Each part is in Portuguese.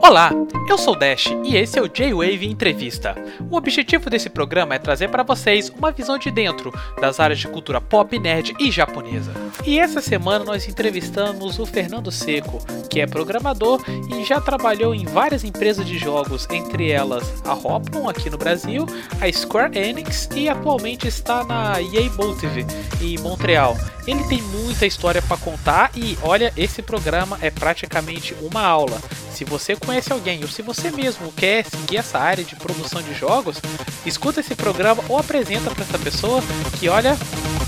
Olá, eu sou Dash e esse é o J-Wave Entrevista. O objetivo desse programa é trazer para vocês uma visão de dentro das áreas de cultura pop, nerd e japonesa. E essa semana nós entrevistamos o Fernando Seco, que é programador e já trabalhou em várias empresas de jogos, entre elas a Hoplon aqui no Brasil, a Square Enix e atualmente está na EA Motive em Montreal. Ele tem muita história para contar e olha, esse programa é praticamente uma aula. Se você conhece alguém ou se você mesmo quer seguir essa área de produção de jogos, escuta esse programa ou apresenta para essa pessoa que olha,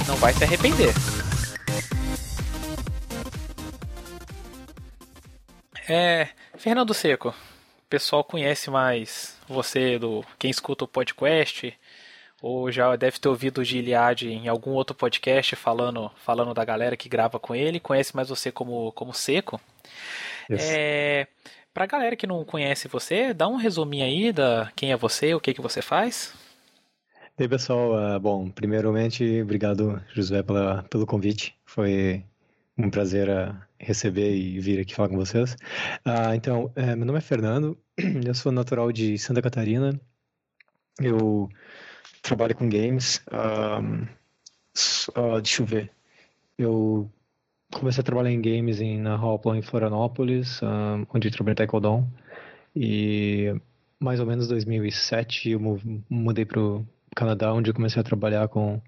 não vai se arrepender. É, Fernando Seco, o pessoal conhece mais você do quem escuta o podcast ou já deve ter ouvido o Giliad em algum outro podcast falando, falando da galera que grava com ele, conhece mais você como, como Seco. É, pra galera que não conhece você, dá um resuminho aí da quem é você, o que, que você faz. E aí, pessoal, uh, bom, primeiramente, obrigado, Josué, pela, pelo convite. Foi um prazer uh, receber e vir aqui falar com vocês. Uh, então, é, meu nome é Fernando, eu sou natural de Santa Catarina. Eu trabalho com games. Um, uh, deixa eu ver. Eu comecei a trabalhar em games em, na Hoplon em Florianópolis, um, onde eu trabalhei Taekwondo. E mais ou menos 2007 eu mudei para o Canadá, onde eu comecei a trabalhar com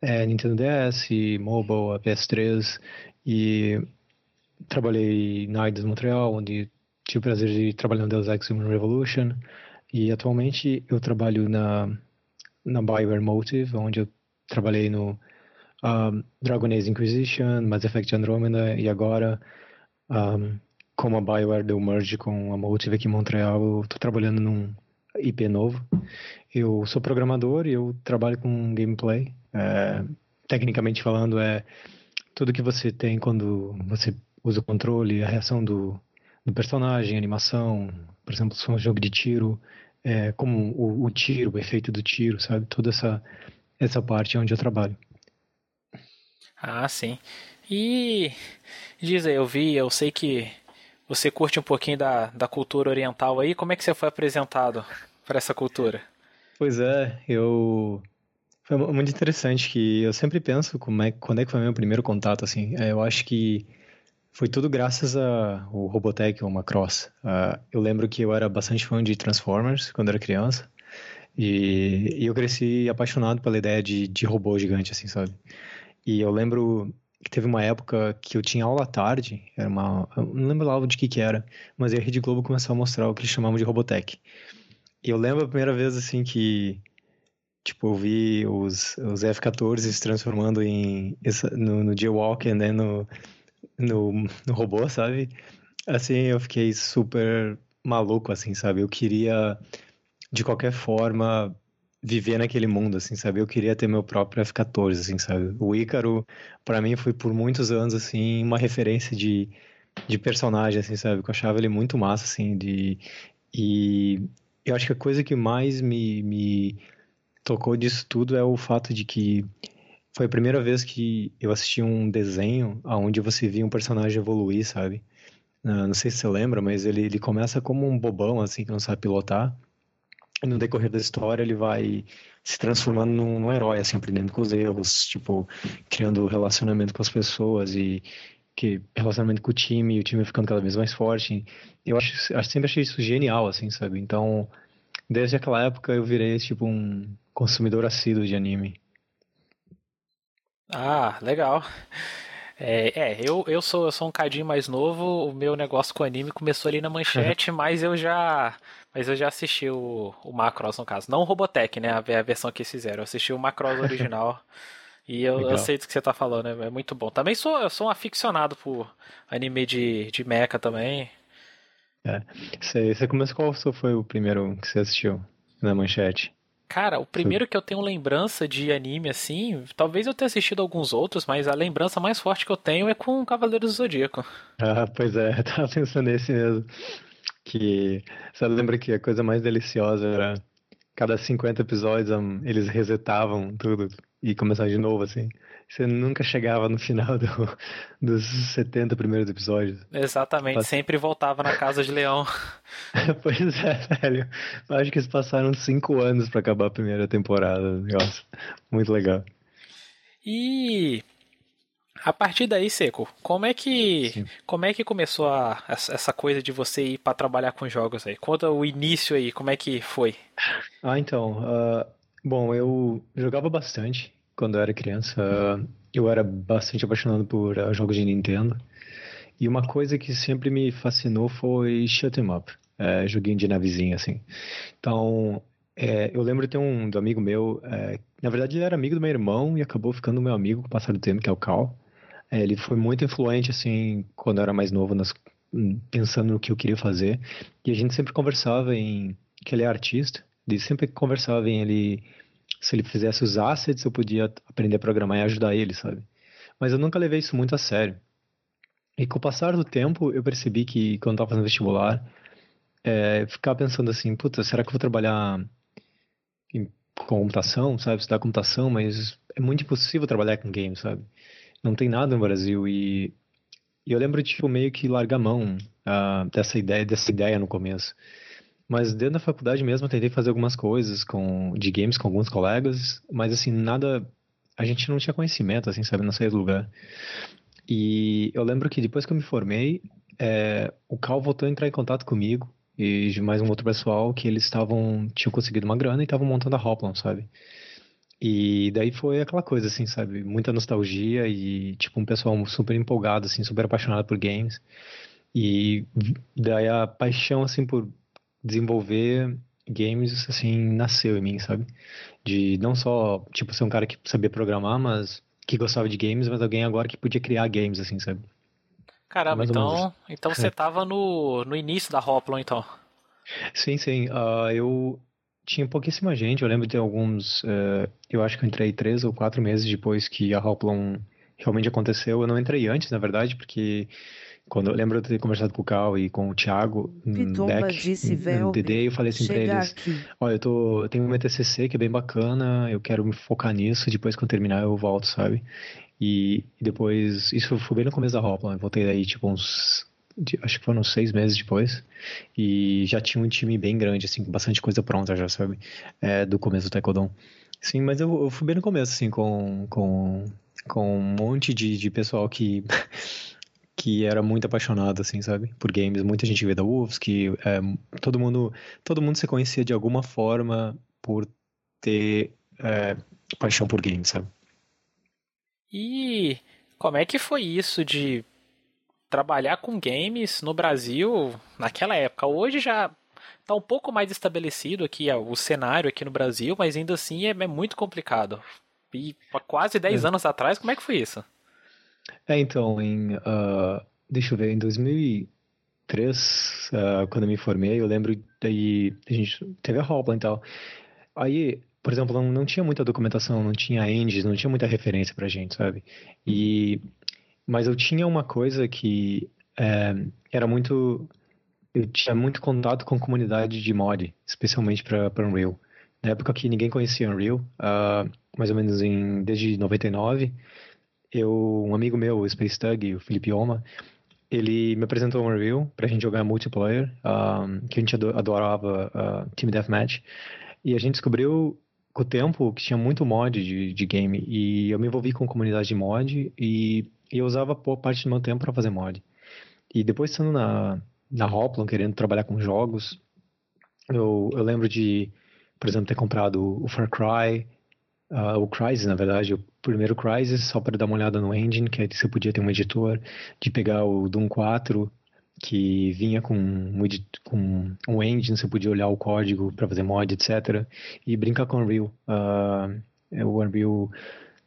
é, Nintendo DS, Mobile, a PS3 e trabalhei na Eidos Montreal, onde tive o prazer de trabalhar no Deus Ex Human Revolution e atualmente eu trabalho na na Bioware Motive, onde eu trabalhei no um, Dragon Age Inquisition, Mass Effect Andromeda e agora um, como a Bioware deu merge com a Motive aqui em Montreal, eu estou trabalhando num IP novo. Eu sou programador e eu trabalho com gameplay. É, tecnicamente falando, é tudo que você tem quando você usa o controle, a reação do, do personagem, animação, por exemplo, se for um jogo de tiro, é, como o, o, tiro, o efeito do tiro, sabe? Toda essa, essa parte é onde eu trabalho. Ah, sim. E diz aí, eu vi, eu sei que você curte um pouquinho da, da cultura oriental aí. Como é que você foi apresentado para essa cultura? Pois é, eu foi muito interessante que eu sempre penso como é, quando é que foi meu primeiro contato assim. É, eu acho que foi tudo graças ao Robotech ou Macross. Uh, eu lembro que eu era bastante fã de Transformers quando era criança. E, e eu cresci apaixonado pela ideia de, de robô gigante, assim, sabe? E eu lembro que teve uma época que eu tinha aula à tarde, era uma, não lembro lá de que que era, mas a Rede Globo começou a mostrar o que eles chamavam de Robotech. E eu lembro a primeira vez, assim, que, tipo, eu vi os, os F-14 se transformando em, no, no G-Walker, né, no, no, no robô, sabe? Assim, eu fiquei super maluco, assim, sabe? Eu queria, de qualquer forma, viver naquele mundo, assim, sabe? Eu queria ter meu próprio F-14, assim, sabe? O Ícaro, para mim, foi por muitos anos, assim, uma referência de, de personagem, assim, sabe? Eu achava ele muito massa, assim, de... E eu acho que a coisa que mais me, me tocou disso tudo é o fato de que foi a primeira vez que eu assisti um desenho onde você via um personagem evoluir, sabe? Uh, não sei se você lembra, mas ele, ele começa como um bobão, assim, que não sabe pilotar. E no decorrer da história ele vai se transformando num, num herói, assim, aprendendo com os erros, tipo, criando relacionamento com as pessoas e que relacionamento com o time, e o time ficando cada vez mais forte. Eu acho, acho sempre achei isso genial, assim, sabe? Então, desde aquela época eu virei, tipo, um consumidor assíduo de anime. Ah, legal. É, é, eu, eu, sou, eu sou um cadinho mais novo, o meu negócio com anime começou ali na manchete, mas eu já mas eu já assisti o, o Macross no caso. Não o Robotech, né? A, a versão que eles fizeram. Eu assisti o Macross original. e eu, eu, sei do que você tá falando, é, é muito bom. Também sou, eu sou um aficionado por anime de, de mecha também. É. Você, você começou, qual foi o primeiro que você assistiu na manchete? Cara, o primeiro que eu tenho lembrança de anime assim, talvez eu tenha assistido alguns outros, mas a lembrança mais forte que eu tenho é com Cavaleiros do Zodíaco. Ah, pois é, eu tava pensando nesse mesmo. Que você lembra que a coisa mais deliciosa era cada 50 episódios eles resetavam tudo. E começar de novo, assim. Você nunca chegava no final do, dos 70 primeiros episódios. Exatamente, sempre voltava na Casa de Leão. pois é, velho. Eu acho que eles passaram cinco anos para acabar a primeira temporada. Nossa, muito legal. E a partir daí, Seco, como é que como é que começou a, essa coisa de você ir para trabalhar com jogos aí? Conta o início aí, como é que foi? Ah, então, uh, bom, eu jogava bastante quando eu era criança. Uh, eu era bastante apaixonado por uh, jogos de Nintendo. E uma coisa que sempre me fascinou foi shoot 'em up, é, joguinho de navezinha assim. Então, é, eu lembro de ter um do amigo meu, é, na verdade ele era amigo do meu irmão e acabou ficando meu amigo com o passar do tempo, que é o Cal. É, ele foi muito influente, assim, quando eu era mais novo, nas, pensando no que eu queria fazer. E a gente sempre conversava em que ele é artista, e sempre conversava em ele, se ele fizesse os assets, eu podia aprender a programar e ajudar ele, sabe? Mas eu nunca levei isso muito a sério. E com o passar do tempo, eu percebi que quando eu estava fazendo vestibular, é, ficava pensando assim, puta, será que eu vou trabalhar em computação, sabe? Estudar computação, mas é muito impossível trabalhar com games, sabe? Não tem nada no Brasil e, eu lembro de tipo, meio que largar mão uh, dessa ideia, dessa ideia no começo. Mas dentro da faculdade mesmo eu tentei fazer algumas coisas com de games com alguns colegas, mas assim, nada a gente não tinha conhecimento, assim, sabe, não saía do lugar. E eu lembro que depois que eu me formei, é, o Cal voltou a entrar em contato comigo e mais um outro pessoal que eles estavam tinham conseguido uma grana e estavam montando a Hoplon, sabe? E daí foi aquela coisa assim, sabe, muita nostalgia e tipo um pessoal super empolgado assim, super apaixonado por games. E daí a paixão assim por desenvolver games assim nasceu em mim, sabe? De não só tipo ser um cara que sabia programar, mas que gostava de games, mas alguém agora que podia criar games assim, sabe? Caramba, então, então você tava no, no início da Hoplon, então. Sim, sim. Uh, eu tinha pouquíssima gente. Eu lembro de alguns. Uh, eu acho que eu entrei três ou quatro meses depois que a Hoplon realmente aconteceu. Eu não entrei antes, na verdade, porque quando eu lembro de ter conversado com o Cal e com o Thiago no deck, no DD, eu falei assim pra eles: aqui. Olha, eu, tô, eu tenho um TCC que é bem bacana, eu quero me focar nisso. Depois, quando terminar, eu volto, sabe? E, e depois, isso foi bem no começo da Hopla, eu voltei daí tipo uns, acho que foram seis meses depois, e já tinha um time bem grande, assim, com bastante coisa pronta já, sabe, é, do começo do Taekwondo. Sim, mas eu, eu, fui bem no começo, assim, com, com, com um monte de, de pessoal que... que era muito apaixonado, assim, sabe? Por games. Muita gente veio da Wolves, que é, todo mundo todo mundo se conhecia de alguma forma por ter é, paixão por games, sabe? E como é que foi isso de trabalhar com games no Brasil naquela época? Hoje já está um pouco mais estabelecido aqui o cenário aqui no Brasil, mas ainda assim é, é muito complicado. E quase 10 é. anos atrás, como é que foi isso? É, então, em, uh, deixa eu ver, em 2003, uh, ah, quando eu me formei, eu lembro daí, a gente teve a Hopla e tal. Aí por exemplo, não, não tinha muita documentação, não tinha engines, não tinha muita referência pra gente, sabe? E, mas eu tinha uma coisa que é, era muito. Eu tinha muito contato com a comunidade de mod, especialmente para Unreal. Na época que ninguém conhecia Unreal, uh, mais ou menos em, desde 99, eu, um amigo meu, o Space Tug, o Felipe Oma, ele me apresentou o Unreal pra gente jogar multiplayer, um, que a gente adorava uh, Team Deathmatch. E a gente descobriu com o tempo que tinha muito mod de, de game e eu me envolvi com comunidade de mod e, e eu usava boa parte do meu tempo para fazer mod. E depois estando na, na Hoplon, querendo trabalhar com jogos, eu, eu lembro de, por exemplo, ter comprado o Far Cry, uh, o Crysis, na verdade, o primeiro Crysis, só para dar uma olhada no engine, que aí você podia ter um editor, de pegar o Doom 4 que vinha com um, com um engine, você podia olhar o código para fazer mod, etc. E brincar com o Unreal. Uh, o Unreal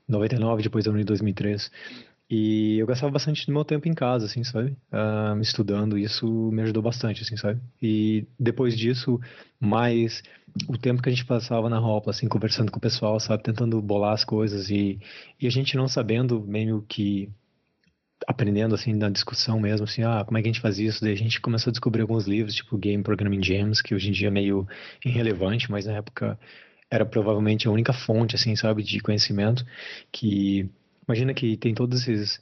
99, depois do Unreal 2003. E eu gastava bastante do meu tempo em casa, assim, sabe? Uh, estudando, isso me ajudou bastante, assim, sabe? E depois disso, mais o tempo que a gente passava na roupa, assim, conversando com o pessoal, sabe? Tentando bolar as coisas e, e a gente não sabendo meio que aprendendo assim na discussão mesmo, assim, ah, como é que a gente faz isso? Daí a gente começou a descobrir alguns livros, tipo Game Programming Jams, que hoje em dia é meio irrelevante, mas na época era provavelmente a única fonte, assim, sabe, de conhecimento que imagina que tem todos esses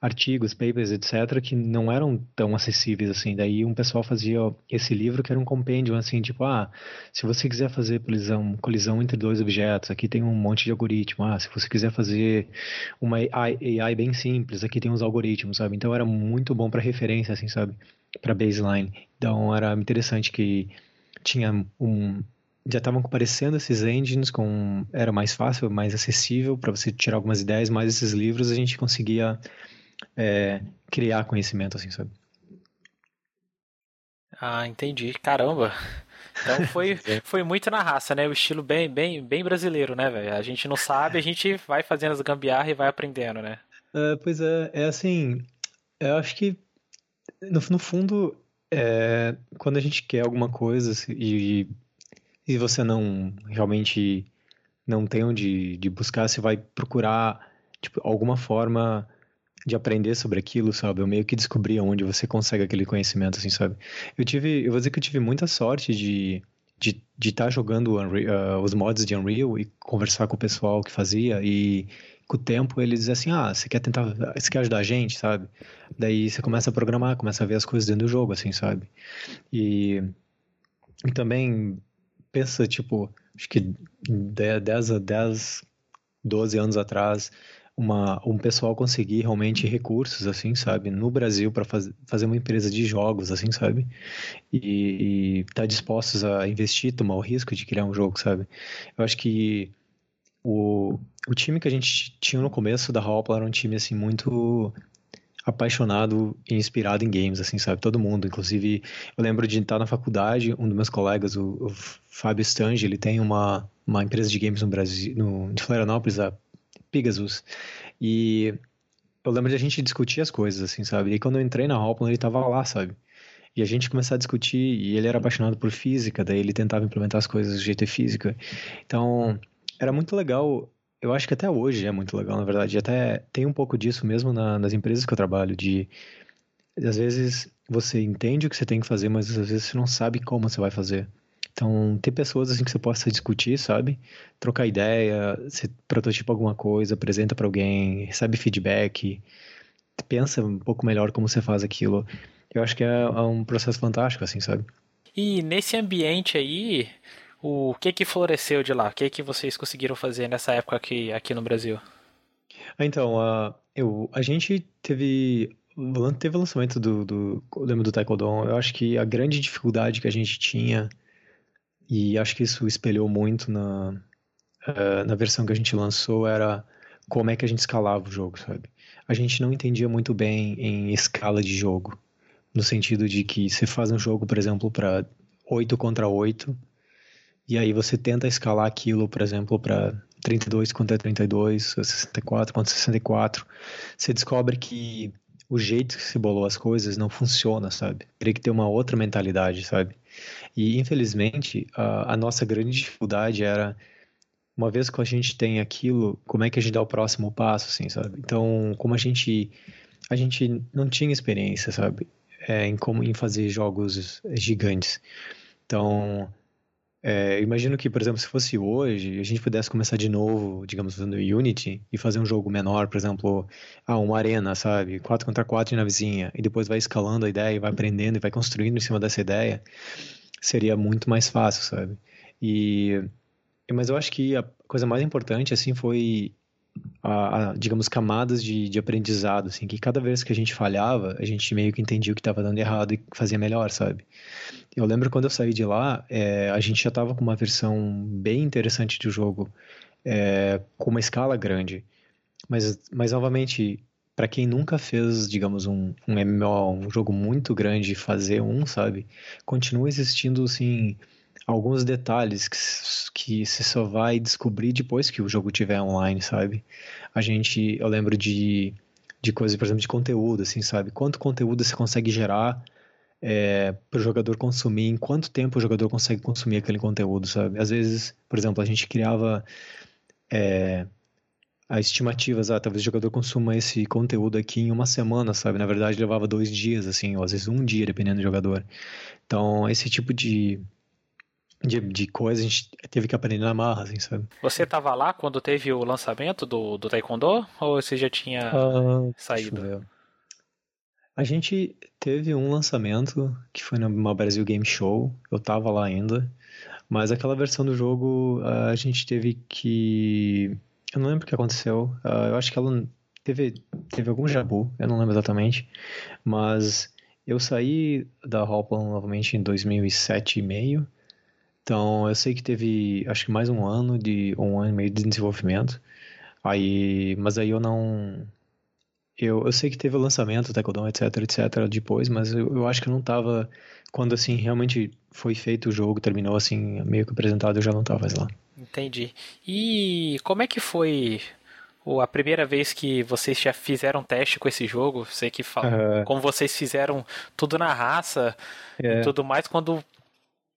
artigos, papers, etc, que não eram tão acessíveis assim. Daí um pessoal fazia esse livro que era um compêndio assim, tipo, ah, se você quiser fazer colisão, colisão entre dois objetos, aqui tem um monte de algoritmo. Ah, se você quiser fazer uma AI, AI bem simples, aqui tem uns algoritmos, sabe? Então era muito bom para referência assim, sabe? Para baseline. Então era interessante que tinha um já estavam aparecendo esses engines com era mais fácil, mais acessível para você tirar algumas ideias, mas esses livros a gente conseguia é, criar conhecimento, assim, sabe? Ah, entendi. Caramba. Então foi, foi muito na raça, né? O estilo bem, bem, bem brasileiro, né, velho? A gente não sabe, a gente vai fazendo as gambiarra e vai aprendendo, né? É, pois é, é assim, eu acho que no, no fundo, é, quando a gente quer alguma coisa e, e você não realmente não tem onde de buscar, você vai procurar tipo, alguma forma de aprender sobre aquilo, sabe? Eu meio que descobri onde você consegue aquele conhecimento, assim, sabe? Eu tive, eu vou dizer que eu tive muita sorte de de estar tá jogando Unreal, uh, os mods de Unreal e conversar com o pessoal que fazia e com o tempo eles dizem assim, ah, você quer tentar, você quer ajudar a gente, sabe? Daí você começa a programar, começa a ver as coisas dentro do jogo, assim, sabe? E, e também pensa, tipo, acho que 10 a 10, 12 anos atrás, uma, um pessoal conseguir realmente recursos, assim, sabe, no Brasil para faz, fazer uma empresa de jogos, assim, sabe, e, estar tá dispostos a investir, tomar o risco de criar um jogo, sabe. Eu acho que o, o time que a gente tinha no começo da Hopla era um time, assim, muito apaixonado e inspirado em games, assim, sabe? Todo mundo. Inclusive, eu lembro de estar na faculdade, um dos meus colegas, o, o Fábio Stange, ele tem uma, uma empresa de games no Brasil, no, de Florianópolis, a Pegasus. E eu lembro de a gente discutir as coisas, assim, sabe? E quando eu entrei na Hopland, ele tava lá, sabe? E a gente começou a discutir, e ele era apaixonado por física, daí ele tentava implementar as coisas do jeito de física. Então, era muito legal. Eu acho que até hoje é muito legal, na verdade. Até tem um pouco disso mesmo na, nas empresas que eu trabalho, de às vezes você entende o que você tem que fazer, mas às vezes você não sabe como você vai fazer. Então, ter pessoas assim que você possa discutir, sabe? Trocar ideia, você prototipa alguma coisa, apresenta para alguém, recebe feedback, pensa um pouco melhor como você faz aquilo. Eu acho que é, é um processo fantástico, assim, sabe? E nesse ambiente aí, o que que floresceu de lá? O que que vocês conseguiram fazer nessa época aqui, aqui no Brasil? Então, a, eu, a gente teve teve o lançamento do, do lembro do Taekwondo. Eu acho que a grande dificuldade que a gente tinha e acho que isso espelhou muito na, uh, na versão que a gente lançou, era como é que a gente escalava o jogo, sabe? A gente não entendia muito bem em escala de jogo, no sentido de que você faz um jogo, por exemplo, para 8 contra 8, e aí você tenta escalar aquilo, por exemplo, para 32 contra 32, 64 contra 64, você descobre que o jeito que se bolou as coisas não funciona, sabe? Teria que ter uma outra mentalidade, sabe? E, infelizmente, a, a nossa grande dificuldade era, uma vez que a gente tem aquilo, como é que a gente dá o próximo passo, assim, sabe? Então, como a gente, a gente não tinha experiência, sabe? É, em como em fazer jogos gigantes. Então, é, imagino que, por exemplo, se fosse hoje, a gente pudesse começar de novo, digamos, usando Unity e fazer um jogo menor, por exemplo, ah, uma arena, sabe? 4 contra 4 na vizinha, e depois vai escalando a ideia e vai aprendendo e vai construindo em cima dessa ideia, seria muito mais fácil, sabe? E, mas eu acho que a coisa mais importante, assim, foi a, a, digamos, camadas de, de aprendizado, assim, que cada vez que a gente falhava, a gente meio que entendia o que estava dando errado e fazia melhor, sabe? Eu lembro quando eu saí de lá, é, a gente já estava com uma versão bem interessante do jogo, é, com uma escala grande, mas, mas novamente, para quem nunca fez, digamos, um, um MMO, um jogo muito grande, fazer um, sabe? Continua existindo, assim alguns detalhes que, que você só vai descobrir depois que o jogo tiver online, sabe? A gente, eu lembro de, de coisas, por exemplo, de conteúdo, assim, sabe? Quanto conteúdo você consegue gerar é, para o jogador consumir, em quanto tempo o jogador consegue consumir aquele conteúdo, sabe? Às vezes, por exemplo, a gente criava é, as estimativas, ah, talvez o jogador consuma esse conteúdo aqui em uma semana, sabe? Na verdade, levava dois dias, assim, ou às vezes um dia, dependendo do jogador. Então, esse tipo de, de, de coisas, a gente teve que aprender na marra, assim, sabe? Você tava lá quando teve o lançamento do, do Taekwondo? Ou você já tinha uh, saído? A gente teve um lançamento que foi no Brasil Game Show, eu tava lá ainda, mas aquela versão do jogo a gente teve que. Eu não lembro o que aconteceu, eu acho que ela teve, teve algum jabu, eu não lembro exatamente, mas eu saí da Hoplon novamente em 2007 e meio, então eu sei que teve acho que mais um ano de um ano e meio de desenvolvimento, aí, mas aí eu não eu, eu sei que teve o lançamento, Taekwondo, etc, etc, depois, mas eu, eu acho que eu não tava. Quando assim, realmente foi feito o jogo, terminou assim, meio que apresentado, eu já não tava mais lá. Entendi. E como é que foi a primeira vez que vocês já fizeram teste com esse jogo? Sei que fala, como vocês fizeram tudo na raça é. e tudo mais, quando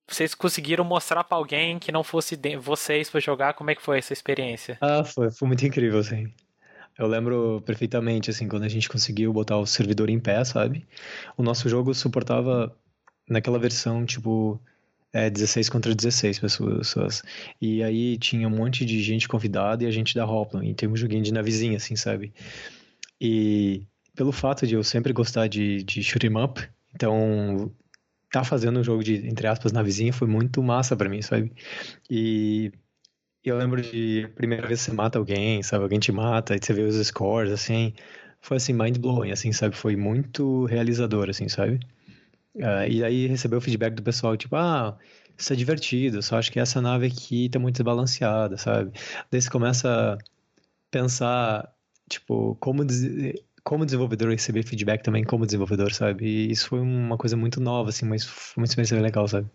vocês conseguiram mostrar para alguém que não fosse vocês para jogar, como é que foi essa experiência? Ah, foi, foi muito incrível, assim. Eu lembro perfeitamente, assim, quando a gente conseguiu botar o servidor em pé, sabe? O nosso jogo suportava, naquela versão, tipo, é, 16 contra 16 pessoas. E aí tinha um monte de gente convidada e a gente da Hoplan. E tem um joguinho de navezinha, assim, sabe? E pelo fato de eu sempre gostar de, de shoot 'em up, então tá fazendo um jogo de, entre aspas, navezinha foi muito massa para mim, sabe? E eu lembro de primeira vez que você mata alguém, sabe? Alguém te mata, e você vê os scores, assim. Foi assim, mind blowing, assim, sabe? Foi muito realizador, assim, sabe? Uh, e aí recebeu o feedback do pessoal, tipo, ah, isso é divertido, só acho que essa nave aqui tá muito desbalanceada, sabe? Daí você começa a pensar, tipo, como, como desenvolvedor receber feedback também como desenvolvedor, sabe? E isso foi uma coisa muito nova, assim, mas foi uma experiência legal, sabe?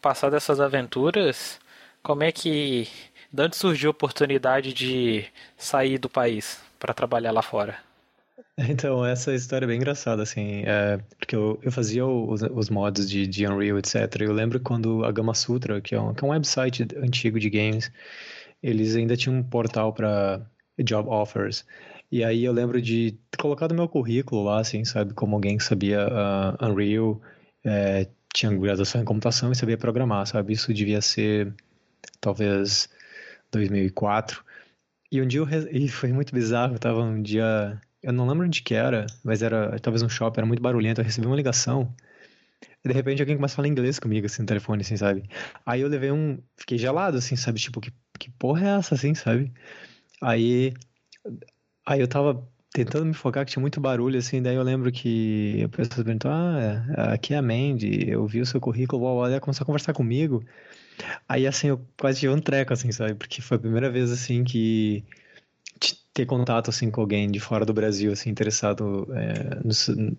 Passar dessas aventuras, como é que de onde surgiu a oportunidade de sair do país para trabalhar lá fora? Então, essa história é bem engraçada, assim, é, porque eu, eu fazia os, os mods de, de Unreal, etc. Eu lembro quando a Gama Sutra, que é, um, que é um website antigo de games, eles ainda tinham um portal para job offers. E aí eu lembro de ter colocado meu currículo lá, assim, sabe, como alguém que sabia uh, Unreal, é, tinha graduação em computação e sabia programar, sabe? Isso devia ser, talvez, 2004. E um dia eu, e foi muito bizarro, eu tava um dia, eu não lembro onde que era, mas era talvez um shopping, era muito barulhento, eu recebi uma ligação. E de repente alguém começa a falar inglês comigo, assim, no telefone, assim, sabe? Aí eu levei um. Fiquei gelado, assim, sabe? Tipo, que, que porra é essa, assim, sabe? Aí. Aí eu tava tentando me focar, que tinha muito barulho, assim, daí eu lembro que a pessoa perguntou, ah, aqui é a Mandy, eu vi o seu currículo, ela começou a conversar comigo. Aí, assim, eu quase tive um treco, assim, sabe? Porque foi a primeira vez, assim, que ter contato, assim, com alguém de fora do Brasil, assim, interessado é, no,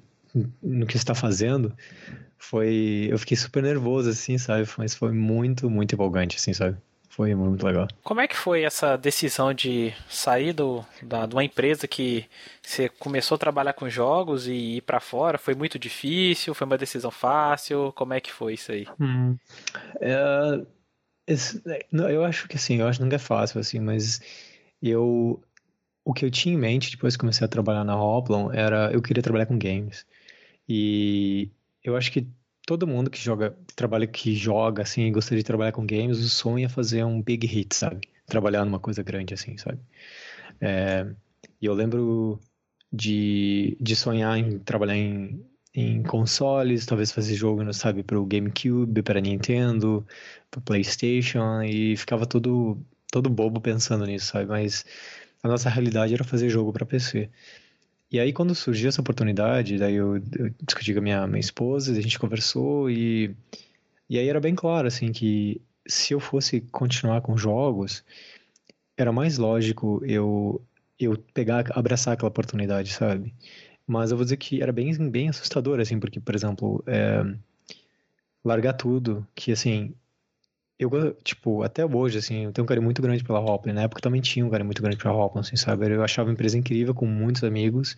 no que está fazendo, foi... Eu fiquei super nervoso, assim, sabe? Mas foi muito, muito empolgante, assim, sabe? Foi muito legal. Como é que foi essa decisão de sair do, da, de uma empresa que você começou a trabalhar com jogos e ir para fora? Foi muito difícil? Foi uma decisão fácil? Como é que foi isso aí? Hum. É, esse, eu acho que assim, eu acho que nunca é fácil, assim, mas eu. O que eu tinha em mente depois que comecei a trabalhar na Hoplon era eu queria trabalhar com games. E eu acho que todo mundo que joga, trabalha, que joga, assim, gostaria de trabalhar com games, o sonho é fazer um big hit, sabe? Trabalhar numa coisa grande, assim, sabe? É, e eu lembro de, de sonhar em trabalhar em, em consoles, talvez fazer jogo, sabe, para o GameCube, para Nintendo, para PlayStation, e ficava todo, todo bobo pensando nisso, sabe? Mas a nossa realidade era fazer jogo para PC. E aí, quando surgiu essa oportunidade, daí eu, eu discuti com a minha, minha esposa, a gente conversou e, e aí era bem claro, assim, que se eu fosse continuar com jogos, era mais lógico eu, eu pegar, abraçar aquela oportunidade, sabe? Mas eu vou dizer que era bem, bem assustador, assim, porque, por exemplo, é, largar tudo, que, assim, eu, tipo, até hoje, assim, eu tenho um carinho muito grande pela Hoplin. Na época também tinha um carinho muito grande pela Hoplin, assim, sabe? Eu achava a empresa incrível, com muitos amigos,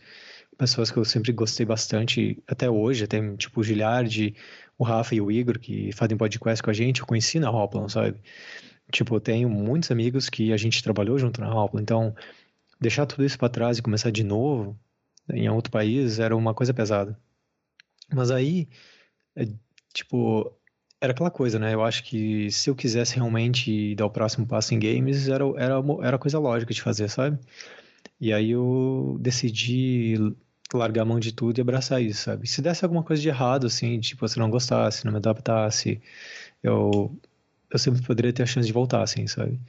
pessoas que eu sempre gostei bastante, até hoje, até, tipo, o Giliard, o Rafa e o Igor, que fazem podcast com a gente, eu conheci na Hoplin, sabe? Tipo, eu tenho muitos amigos que a gente trabalhou junto na Hoplin, então, deixar tudo isso para trás e começar de novo, em outro país, era uma coisa pesada. Mas aí, é, tipo, era aquela coisa, né? Eu acho que se eu quisesse realmente dar o próximo passo em games, era, era, era coisa lógica de fazer, sabe? E aí eu decidi largar a mão de tudo e abraçar isso, sabe? Se desse alguma coisa de errado, assim, tipo, se não gostasse, não me adaptasse, eu, eu sempre poderia ter a chance de voltar, assim, sabe?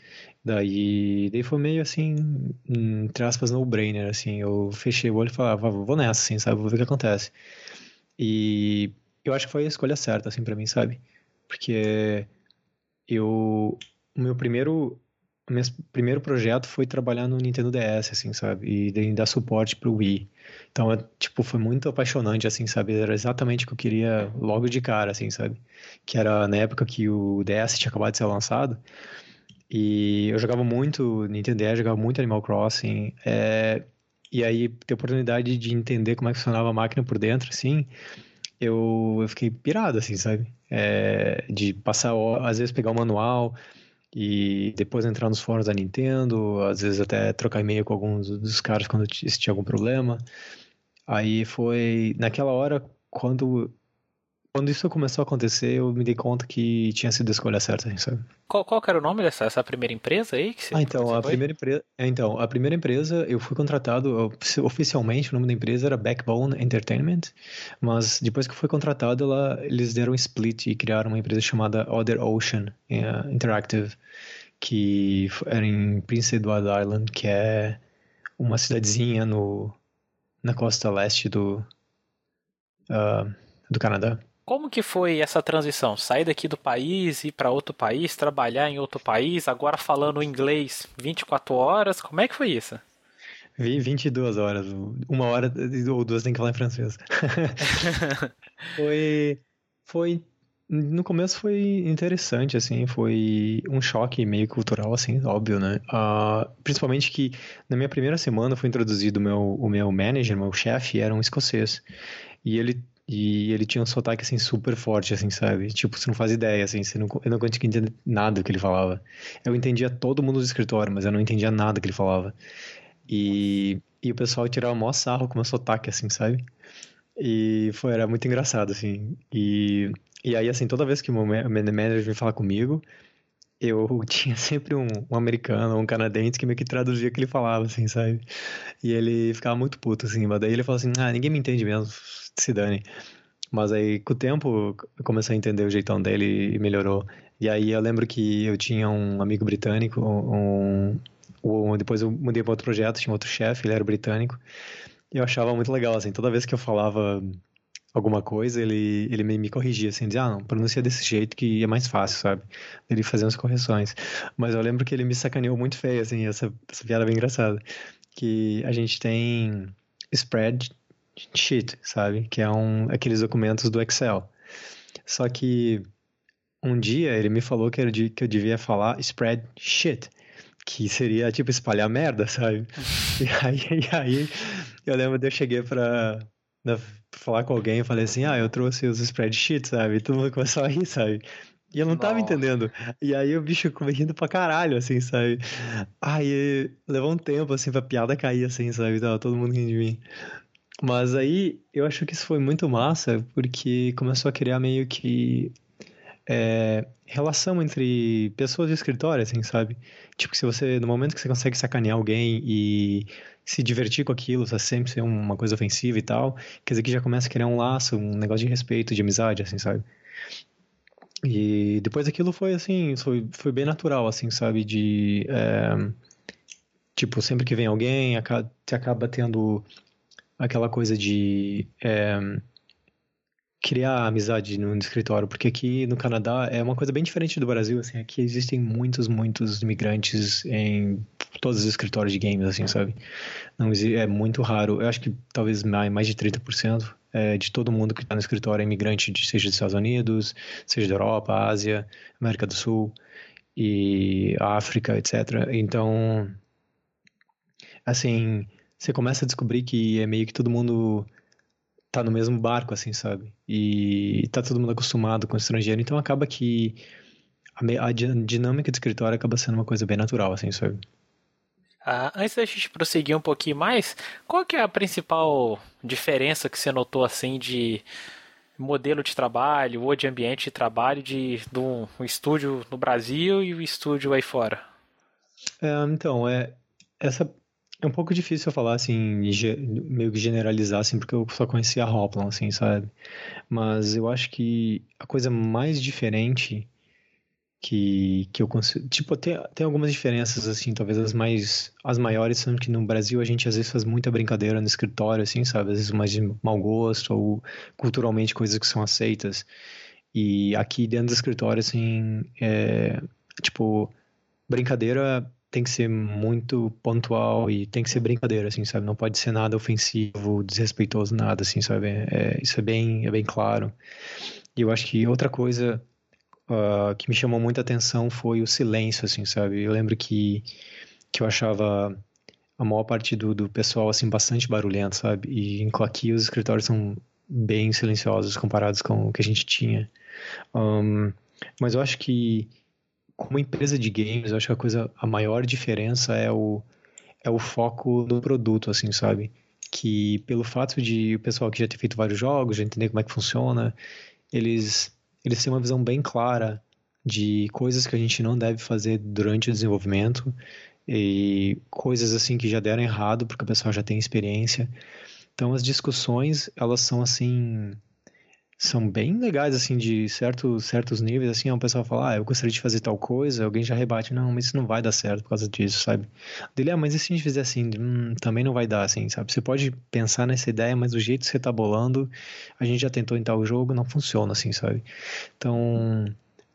Daí, daí foi meio assim, entre aspas, no-brainer, assim, eu fechei o olho e falava, vou nessa, assim, sabe? Vou ver o que acontece. E eu acho que foi a escolha certa, assim, para mim, sabe? Porque eu, o meu primeiro o meu primeiro projeto foi trabalhar no Nintendo DS, assim, sabe? E dar suporte pro Wii. Então, eu, tipo, foi muito apaixonante, assim, sabe? Era exatamente o que eu queria logo de cara, assim, sabe? Que era na época que o DS tinha acabado de ser lançado. E eu jogava muito Nintendo DS, jogava muito Animal Crossing. É... E aí, ter oportunidade de entender como é que funcionava a máquina por dentro, assim, eu, eu fiquei pirado, assim, sabe? É... De passar, às vezes, pegar o manual e depois entrar nos fóruns da Nintendo, às vezes até trocar e-mail com alguns dos caras quando tinha algum problema. Aí foi naquela hora quando quando isso começou a acontecer, eu me dei conta que tinha sido a escolha certa, assim, sabe? Qual, qual era o nome dessa essa primeira empresa aí? Que você, ah, então, a primeira empresa, é, então, a primeira empresa, eu fui contratado, oficialmente o nome da empresa era Backbone Entertainment, mas depois que eu fui contratado, ela, eles deram um split e criaram uma empresa chamada Other Ocean uh, Interactive, que era em Prince Edward Island, que é uma cidadezinha no, na costa leste do, uh, do Canadá. Como que foi essa transição? Sair daqui do país, ir para outro país, trabalhar em outro país, agora falando inglês 24 horas, como é que foi isso? 22 horas, uma hora ou duas tem que falar em francês. foi, foi, no começo foi interessante, assim, foi um choque meio cultural, assim, óbvio, né? Uh, principalmente que na minha primeira semana foi introduzido o meu, o meu manager, meu chefe, era um escocês. E ele e ele tinha um sotaque, assim, super forte, assim, sabe? Tipo, você não faz ideia, assim, você não, eu não conseguia entender nada do que ele falava. Eu entendia todo mundo do escritório, mas eu não entendia nada que ele falava. E, e o pessoal tirava o maior sarro com o meu sotaque, assim, sabe? E foi, era muito engraçado, assim. E, e aí, assim, toda vez que o meu manager vem falar comigo, eu tinha sempre um, um americano, um canadense que meio que traduzia o que ele falava, assim, sabe? E ele ficava muito puto, assim, mas daí ele falou assim, ah, ninguém me entende mesmo, se dane. Mas aí, com o tempo, eu comecei a entender o jeitão dele e melhorou. E aí eu lembro que eu tinha um amigo britânico, um, um depois eu mudei para outro projeto, tinha outro chefe, ele era britânico. E eu achava muito legal, assim, toda vez que eu falava alguma coisa, ele, ele me, me corrigia, assim, dizia, ah, não, pronuncia desse jeito que é mais fácil, sabe? Ele fazia umas correções. Mas eu lembro que ele me sacaneou muito feio, assim, essa, essa piada bem engraçada. Que a gente tem spread sheet, sabe? Que é um, aqueles documentos do Excel. Só que um dia ele me falou que eu, que eu devia falar spreadsheet, que seria tipo espalhar merda, sabe? e, aí, e aí eu lembro de eu cheguei pra, falar com alguém e falei assim: ah, eu trouxe os spreadsheets, sabe? E todo mundo começou a rir, sabe? E eu não tava Nossa. entendendo. E aí o bicho rindo pra caralho, assim, sabe? Aí levou um tempo, assim, pra piada cair, assim, sabe? Tava todo mundo rindo de mim. Mas aí eu acho que isso foi muito massa, porque começou a criar meio que é, relação entre pessoas de escritório, assim, sabe? Tipo, se você, no momento que você consegue sacanear alguém e se divertir com aquilo, você sempre ser uma coisa ofensiva e tal, quer dizer que já começa a criar um laço, um negócio de respeito, de amizade, assim, sabe? E depois daquilo foi, assim, foi, foi bem natural, assim, sabe? De, é, tipo, sempre que vem alguém, você acaba tendo aquela coisa de é, criar amizade no, escritório, porque aqui no Canadá é uma coisa bem diferente do Brasil, assim, aqui existem muitos, muitos imigrantes em todos os escritórios de games, assim, sabe? Não é muito raro, eu acho que talvez mais de 30% é, de todo mundo que está no escritório é imigrante, seja dos Estados Unidos, seja da Europa, Ásia, América do Sul e África, etc. Então, assim, você começa a descobrir que é meio que todo mundo tá no mesmo barco, assim, sabe? E tá todo mundo acostumado com o estrangeiro, então acaba que a, a dinâmica do escritório acaba sendo uma coisa bem natural, assim, sabe? Ah, antes da gente prosseguir um pouquinho mais, qual que é a principal diferença que você notou, assim, de modelo de trabalho ou de ambiente de trabalho de, de um, um estúdio no Brasil e o um estúdio aí fora? É, então, é, essa é um pouco difícil eu falar assim, meio que generalizar, assim, porque eu só conhecia a Hoplon, assim, sabe? Mas eu acho que a coisa mais diferente que, que eu consigo. Tipo, tem, tem algumas diferenças, assim, talvez as mais. As maiores são que no Brasil a gente às vezes faz muita brincadeira no escritório, assim, sabe? Às vezes mais de mau gosto ou culturalmente coisas que são aceitas. E aqui dentro do escritório, assim, é. Tipo, brincadeira tem que ser muito pontual e tem que ser brincadeira, assim, sabe? Não pode ser nada ofensivo, desrespeitoso, nada, assim, sabe? É, isso é bem, é bem claro. E eu acho que outra coisa uh, que me chamou muita atenção foi o silêncio, assim, sabe? Eu lembro que, que eu achava a maior parte do, do pessoal, assim, bastante barulhento, sabe? E aqui os escritórios são bem silenciosos comparados com o que a gente tinha. Um, mas eu acho que, como empresa de games, eu acho que a coisa, a maior diferença é o, é o foco no produto, assim, sabe? Que pelo fato de o pessoal que já ter feito vários jogos, já entender como é que funciona, eles eles têm uma visão bem clara de coisas que a gente não deve fazer durante o desenvolvimento e coisas assim que já deram errado porque o pessoal já tem experiência. Então as discussões, elas são assim são bem legais, assim, de certos, certos níveis, assim, o pessoal fala, ah, eu gostaria de fazer tal coisa, alguém já rebate, não, mas isso não vai dar certo por causa disso, sabe? Dele, ah, mas e se a gente fizer assim? Hum, também não vai dar, assim, sabe? Você pode pensar nessa ideia, mas o jeito que você tá bolando, a gente já tentou em tal jogo, não funciona, assim, sabe? Então,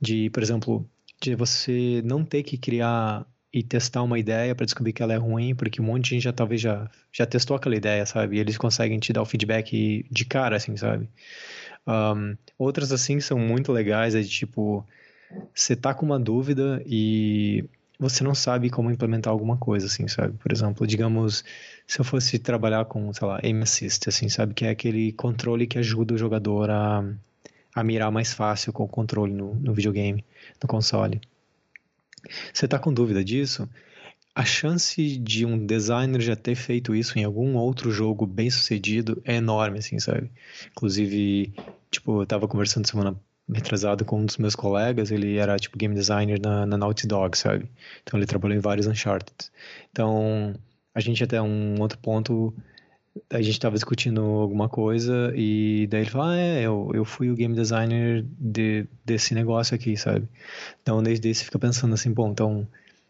de, por exemplo, de você não ter que criar e testar uma ideia para descobrir que ela é ruim, porque um monte de gente já talvez já, já testou aquela ideia, sabe? E eles conseguem te dar o feedback de cara, assim, sabe? Um, outras, assim, são muito legais, é de tipo, você tá com uma dúvida e você não sabe como implementar alguma coisa, assim, sabe? Por exemplo, digamos, se eu fosse trabalhar com, sei lá, aim assist, assim, sabe? Que é aquele controle que ajuda o jogador a, a mirar mais fácil com o controle no, no videogame, no console. Você tá com dúvida disso? A chance de um designer já ter feito isso em algum outro jogo bem sucedido é enorme, assim, sabe? Inclusive, tipo, eu tava conversando semana retrasada com um dos meus colegas, ele era, tipo, game designer na, na Naughty Dog, sabe? Então ele trabalhou em vários Uncharted. Então, a gente até um outro ponto, a gente tava discutindo alguma coisa e daí ele falou, ah, é, eu, eu fui o game designer de, desse negócio aqui, sabe? Então, desde esse fica pensando assim, bom, então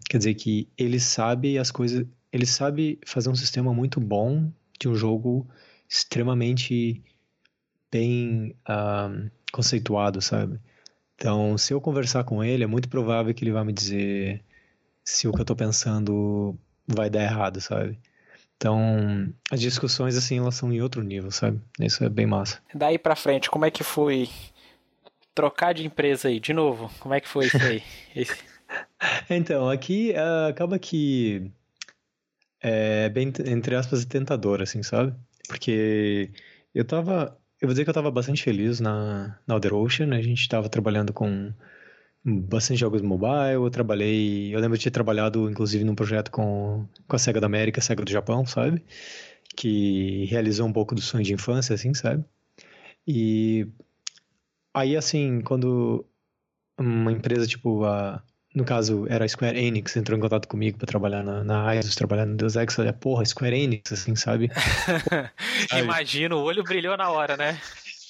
Quer dizer que ele sabe as coisas, ele sabe fazer um sistema muito bom de um jogo extremamente bem um, conceituado, sabe? Então, se eu conversar com ele, é muito provável que ele vai me dizer se o que eu tô pensando vai dar errado, sabe? Então, as discussões, assim, elas são em outro nível, sabe? Isso é bem massa. Daí pra frente, como é que foi trocar de empresa aí? De novo, como é que foi isso aí? Então, aqui uh, acaba que é bem, entre aspas, tentador, assim, sabe? Porque eu tava. Eu vou dizer que eu tava bastante feliz na, na Other Ocean. A gente tava trabalhando com bastante jogos mobile. Eu trabalhei. Eu lembro de ter trabalhado, inclusive, num projeto com, com a SEGA da América, a SEGA do Japão, sabe? Que realizou um pouco do sonho de infância, assim, sabe? E aí, assim, quando uma empresa tipo a no caso, era a Square Enix, entrou em contato comigo para trabalhar na, na ISOS, trabalhar no Deus Ex, olha, porra, Square Enix, assim, sabe? Imagina, o olho brilhou na hora, né?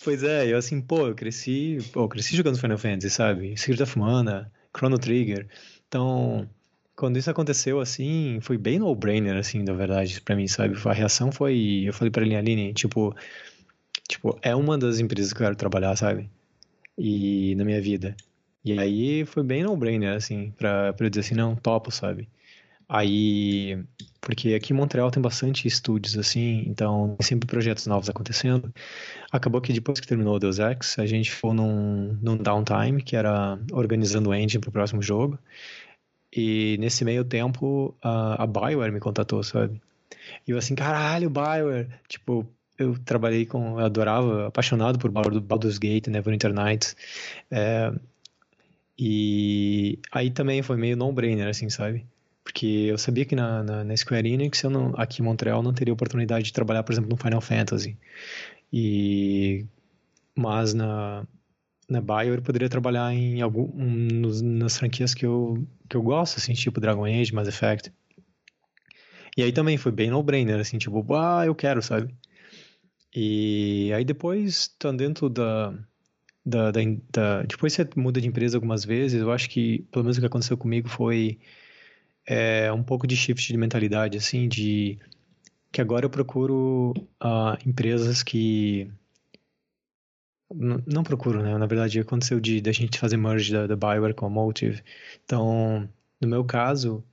Pois é, eu assim, pô, eu cresci, pô, eu cresci jogando Final Fantasy, sabe? Secret of Mana, Chrono Trigger. Então, quando isso aconteceu, assim, foi bem no-brainer, assim, na verdade, para mim, sabe? A reação foi, eu falei pra Aline, Aline, tipo, tipo, é uma das empresas que eu quero trabalhar, sabe? E na minha vida. E aí foi bem no-brainer, assim, pra, pra eu dizer assim, não, topo, sabe? Aí, porque aqui em Montreal tem bastante estúdios, assim, então tem sempre projetos novos acontecendo. Acabou que depois que terminou o Deus Ex, a gente foi num, num downtime, que era organizando o engine pro próximo jogo. E nesse meio tempo, a, a Bioware me contatou, sabe? E eu assim, caralho, Bioware! Tipo, eu trabalhei com, eu adorava, apaixonado por Baldur's Gate, Neverwinter Nights. É, e aí também foi meio no-brainer, assim, sabe? Porque eu sabia que na, na, na, Square Enix, eu não, aqui em Montreal, não teria oportunidade de trabalhar, por exemplo, no Final Fantasy. E mas na, na Bio eu poderia trabalhar em algum, um, nos, nas franquias que eu, que eu gosto, assim, tipo Dragon Age, Mass Effect. E aí também foi bem no-brainer, assim, tipo, ah, eu quero, sabe? E aí depois, estando dentro da, da, da, da, Depois você muda de empresa algumas vezes, eu acho que, pelo menos o que aconteceu comigo foi é, um pouco de shift de mentalidade, assim, de que agora eu procuro uh, empresas que não procuro, né? Na verdade, aconteceu de da gente fazer merge da, da Bioware com a Motive. Então, no meu caso,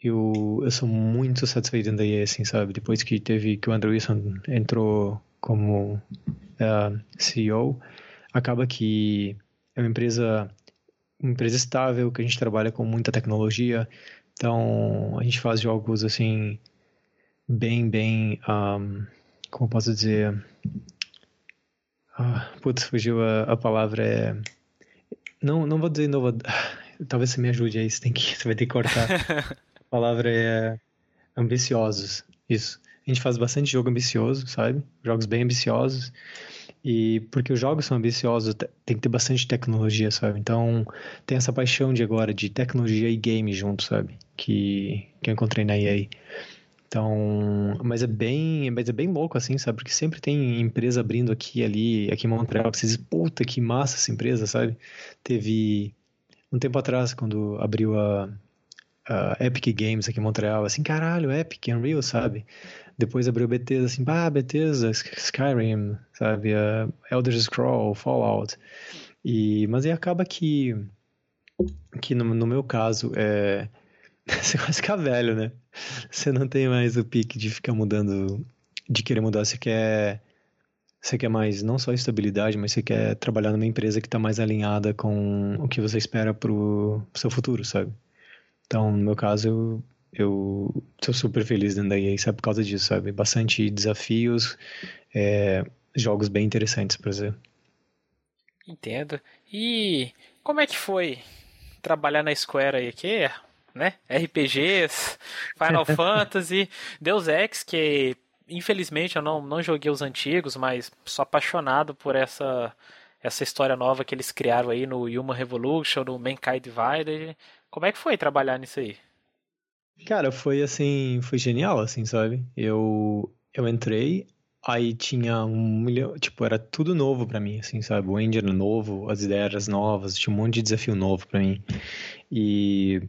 eu, eu sou muito satisfeito da EA, assim, sabe? Depois que teve que o Andrew Wilson entrou como uh, CEO, acaba que é uma empresa uma empresa estável, que a gente trabalha com muita tecnologia. Então, a gente faz jogos assim bem, bem, um, como posso dizer, ah, putz, fugiu a, a palavra. É... Não, não vou dizer inovador. Talvez você me ajude aí, você, tem que, você vai ter que cortar. a palavra é ambiciosos. Isso. A gente faz bastante jogo ambicioso, sabe? Jogos bem ambiciosos. E porque os jogos são ambiciosos, tem que ter bastante tecnologia, sabe? Então, tem essa paixão de agora de tecnologia e game junto, sabe? Que, que eu encontrei na EA. Então, mas é bem, mas é bem louco assim, sabe? Porque sempre tem empresa abrindo aqui e ali, aqui em Montreal, que você diz, puta, que massa essa empresa, sabe? Teve um tempo atrás, quando abriu a, a Epic Games aqui em Montreal, assim, caralho, Epic, Unreal, sabe? Depois abriu Bethesda, assim, ah, Bethesda, Skyrim, sabe? Uh, Elder Scroll, Fallout. E, mas aí acaba que, que no, no meu caso, é você vai ficar velho, né? Você não tem mais o pique de ficar mudando, de querer mudar. Você quer, você quer mais, não só estabilidade, mas você quer trabalhar numa empresa que está mais alinhada com o que você espera pro, pro seu futuro, sabe? Então, no meu caso, eu, eu sou super feliz dentro da EA, sabe? Por causa disso, sabe? Bastante desafios, é, jogos bem interessantes, por exemplo. Entendo. E como é que foi trabalhar na Square aí? Que né? RPGs, Final Fantasy, Deus Ex, que infelizmente eu não, não joguei os antigos, mas sou apaixonado por essa essa história nova que eles criaram aí no Human Revolution, no Mankind Divided. Como é que foi trabalhar nisso aí? Cara, foi assim, foi genial, assim, sabe? Eu eu entrei, aí tinha um milhão, tipo, era tudo novo para mim, assim, sabe? O engine novo, as ideias novas, tinha um monte de desafio novo para mim. E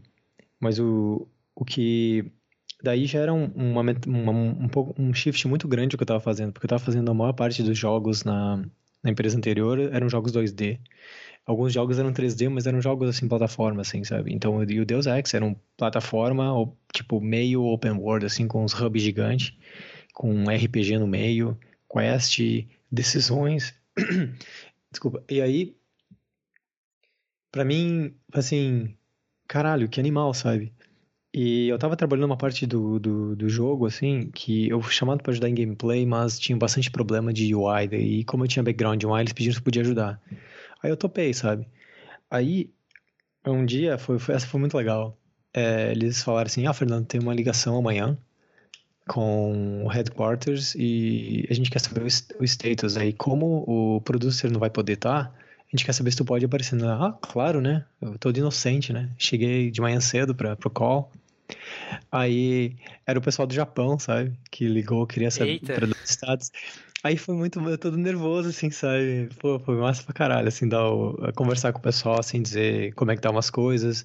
mas o, o que. Daí já era um, uma, uma, um, pouco, um shift muito grande o que eu estava fazendo, porque eu estava fazendo a maior parte dos jogos na, na empresa anterior eram jogos 2D. Alguns jogos eram 3D, mas eram jogos assim, plataforma, assim, sabe? Então, e o Deus Ex era uma plataforma, tipo, meio open world, assim, com uns hubs gigantes, com um RPG no meio, quest, decisões. Desculpa. E aí, para mim, assim, caralho, que animal, sabe? E eu tava trabalhando uma parte do, do, do jogo, assim, que eu fui chamado para ajudar em gameplay, mas tinha bastante problema de UI, daí como eu tinha background UI, eles pediram se podia ajudar. Aí eu topei, sabe? Aí, um dia, foi, foi essa foi muito legal. É, eles falaram assim, ah, Fernando, tem uma ligação amanhã com o headquarters e a gente quer saber o, o status. Aí, como o producer não vai poder estar, tá, a gente quer saber se tu pode aparecer. Ah, claro, né? Eu tô de inocente, né? Cheguei de manhã cedo pra, pro call. Aí era o pessoal do Japão, sabe? Que ligou, queria saber para dar status. Aí foi muito, eu todo nervoso, assim, sabe? Pô, foi massa pra caralho, assim, dar o, conversar com o pessoal, assim, dizer como é que tá umas coisas.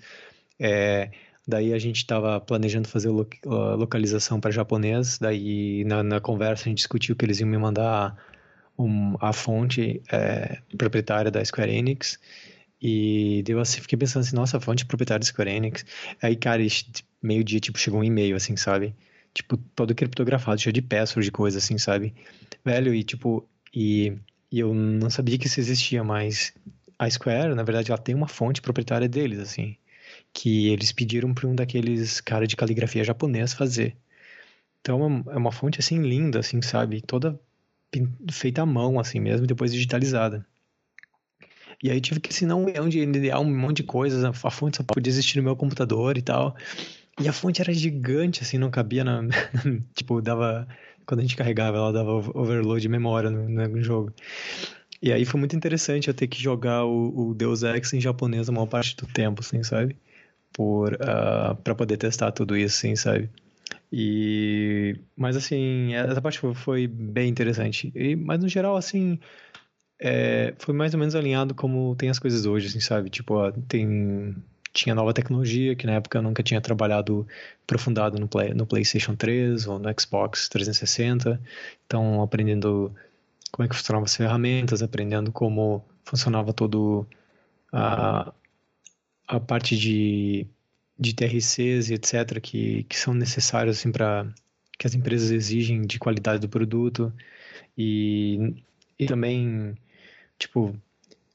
É, daí a gente tava planejando fazer a localização para japonês, daí na, na conversa a gente discutiu que eles iam me mandar um, a fonte é, proprietária da Square Enix. E deu assim, fiquei pensando assim, nossa, fonte proprietária da Square Enix. Aí, cara, meio-dia, tipo, chegou um e-mail, assim, sabe? Tipo, todo criptografado, cheio de password, de coisa, assim, sabe? Velho, e tipo, e, e eu não sabia que isso existia, mas a Square, na verdade, ela tem uma fonte proprietária deles, assim, que eles pediram para um daqueles cara de caligrafia japonês fazer. Então, é uma, é fonte, assim, linda, assim, sabe? Toda feita à mão, assim mesmo, depois digitalizada. E aí tive que ensinar um milhão de NDA, um monte de coisas, a fonte só podia existir no meu computador e tal. E a fonte era gigante, assim, não cabia na. tipo, dava. Quando a gente carregava, ela dava overload de memória no, no jogo. E aí foi muito interessante eu ter que jogar o, o Deus Ex em japonês a maior parte do tempo, assim, sabe? Por, uh, pra poder testar tudo isso, assim, sabe? E, mas assim, essa parte foi, bem interessante. E, mas no geral, assim, é, foi mais ou menos alinhado como tem as coisas hoje, assim, sabe? Tipo, ó, tem tinha nova tecnologia que na época eu nunca tinha trabalhado aprofundado no, Play, no PlayStation 3 ou no Xbox 360. Então, aprendendo como é que funcionavam as ferramentas, aprendendo como funcionava todo a, a parte de, de TRCs e etc. que, que são necessários assim, para que as empresas exigem de qualidade do produto e, e também tipo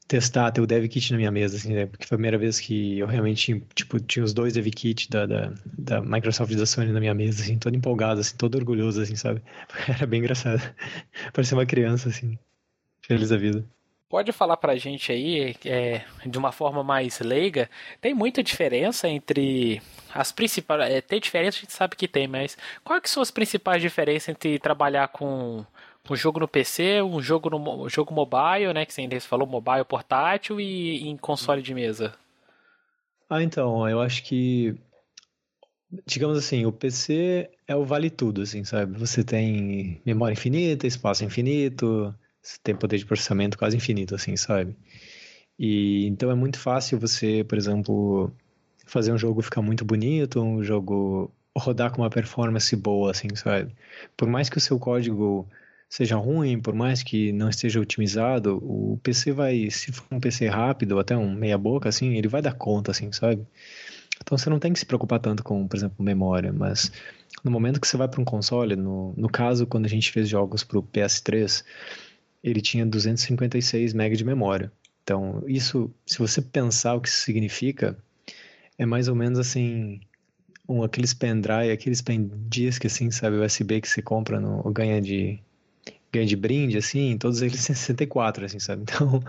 testar, ter o dev kit na minha mesa, assim, né? Porque foi a primeira vez que eu realmente, tipo, tinha os dois dev kit da, da, da Microsoft e da Sony na minha mesa, assim, todo empolgado, assim, todo orgulhoso, assim, sabe? Era bem engraçado. Parecia uma criança, assim, feliz da vida. Pode falar pra gente aí, é, de uma forma mais leiga, tem muita diferença entre as principais. É, tem diferença, a gente sabe que tem, mas quais que são as principais diferenças entre trabalhar com um jogo no PC, um jogo no um jogo mobile, né? Que você falou mobile portátil e em console de mesa. Ah, então, eu acho que digamos assim, o PC é o vale tudo, assim, sabe? Você tem memória infinita, espaço infinito, você tem poder de processamento quase infinito, assim, sabe? E então é muito fácil você, por exemplo, fazer um jogo ficar muito bonito, um jogo rodar com uma performance boa, assim, sabe? Por mais que o seu código seja ruim, por mais que não esteja otimizado, o PC vai, se for um PC rápido, até um meia boca, assim, ele vai dar conta, assim, sabe? Então você não tem que se preocupar tanto com, por exemplo, memória, mas no momento que você vai para um console, no, no caso, quando a gente fez jogos para o PS3, ele tinha 256 MB de memória. Então, isso, se você pensar o que isso significa, é mais ou menos assim, um, aqueles pendrive, aqueles pen disk, assim, sabe, USB que você compra no, ou ganha de, ganha de brinde, assim, todos eles 64, assim, sabe? Então,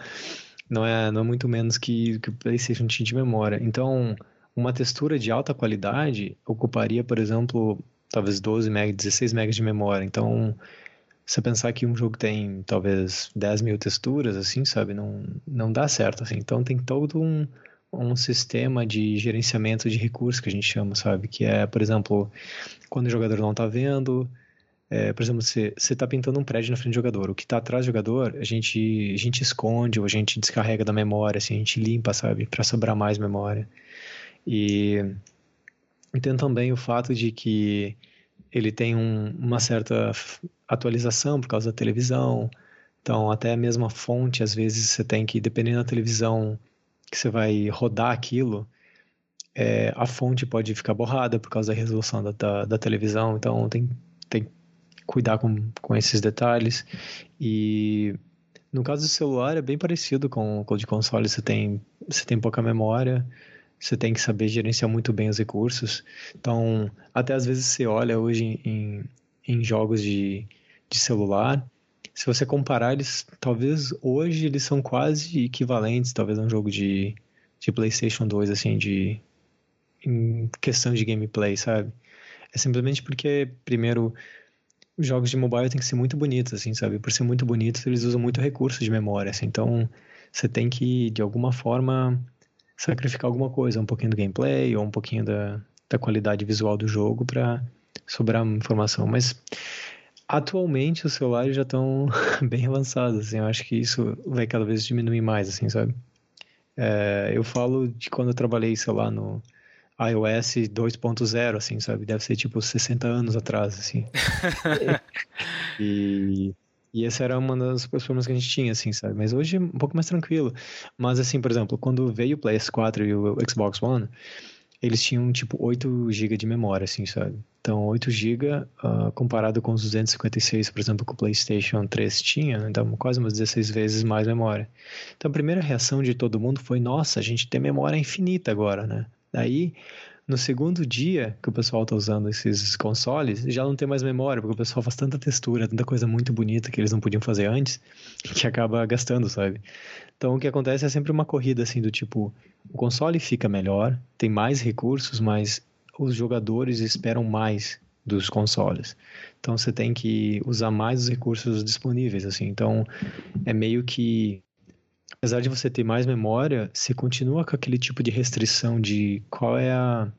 não é, não é muito menos que, que o PlayStation tinha de memória. Então, uma textura de alta qualidade ocuparia, por exemplo, talvez 12 MB, 16 MB de memória. Então, você pensar que um jogo tem talvez 10 mil texturas, assim, sabe? Não, não dá certo, assim. Então, tem todo um, um sistema de gerenciamento de recursos que a gente chama, sabe? Que é, por exemplo, quando o jogador não está vendo, é, por exemplo, você está pintando um prédio na frente do jogador. O que está atrás do jogador, a gente, a gente esconde ou a gente descarrega da memória, assim, a gente limpa, sabe? Para sobrar mais memória. E, tem também o fato de que ele tem um, uma certa atualização por causa da televisão. Então, até a mesma fonte, às vezes você tem que, dependendo da televisão que você vai rodar aquilo, é, a fonte pode ficar borrada por causa da resolução da, da, da televisão. Então, tem, tem cuidar com, com esses detalhes. E no caso do celular é bem parecido com, o de console, você tem, você tem pouca memória, você tem que saber gerenciar muito bem os recursos. Então, até às vezes você olha hoje em, em jogos de, de celular, se você comparar eles, talvez hoje eles são quase equivalentes, talvez a um jogo de, de PlayStation 2, assim, de em questão de gameplay, sabe? É simplesmente porque, primeiro, os jogos de mobile têm que ser muito bonitos, assim, sabe? Por ser muito bonitos, eles usam muito recurso de memória, assim. Então, você tem que, de alguma forma, sacrificar alguma coisa, um pouquinho do gameplay ou um pouquinho da, da qualidade visual do jogo para sobrar informação. Mas, atualmente, os celulares já estão bem avançados, assim. Eu acho que isso vai cada vez diminuir mais, assim, sabe? É, eu falo de quando eu trabalhei, sei lá, no iOS 2.0, assim, sabe? Deve ser tipo 60 anos atrás, assim. e, e essa era uma das problemas que a gente tinha, assim, sabe? Mas hoje é um pouco mais tranquilo. Mas, assim, por exemplo, quando veio o PS4 e o Xbox One, eles tinham tipo 8 GB de memória, assim, sabe? Então, 8 GB uh, comparado com os 256, por exemplo, que o PlayStation 3 tinha, então quase umas 16 vezes mais memória. Então, a primeira reação de todo mundo foi: nossa, a gente tem memória infinita agora, né? Daí, no segundo dia que o pessoal está usando esses consoles, já não tem mais memória, porque o pessoal faz tanta textura, tanta coisa muito bonita que eles não podiam fazer antes, que acaba gastando, sabe? Então o que acontece é sempre uma corrida assim do tipo, o console fica melhor, tem mais recursos, mas os jogadores esperam mais dos consoles. Então você tem que usar mais os recursos disponíveis, assim. Então é meio que apesar de você ter mais memória, você continua com aquele tipo de restrição de qual é a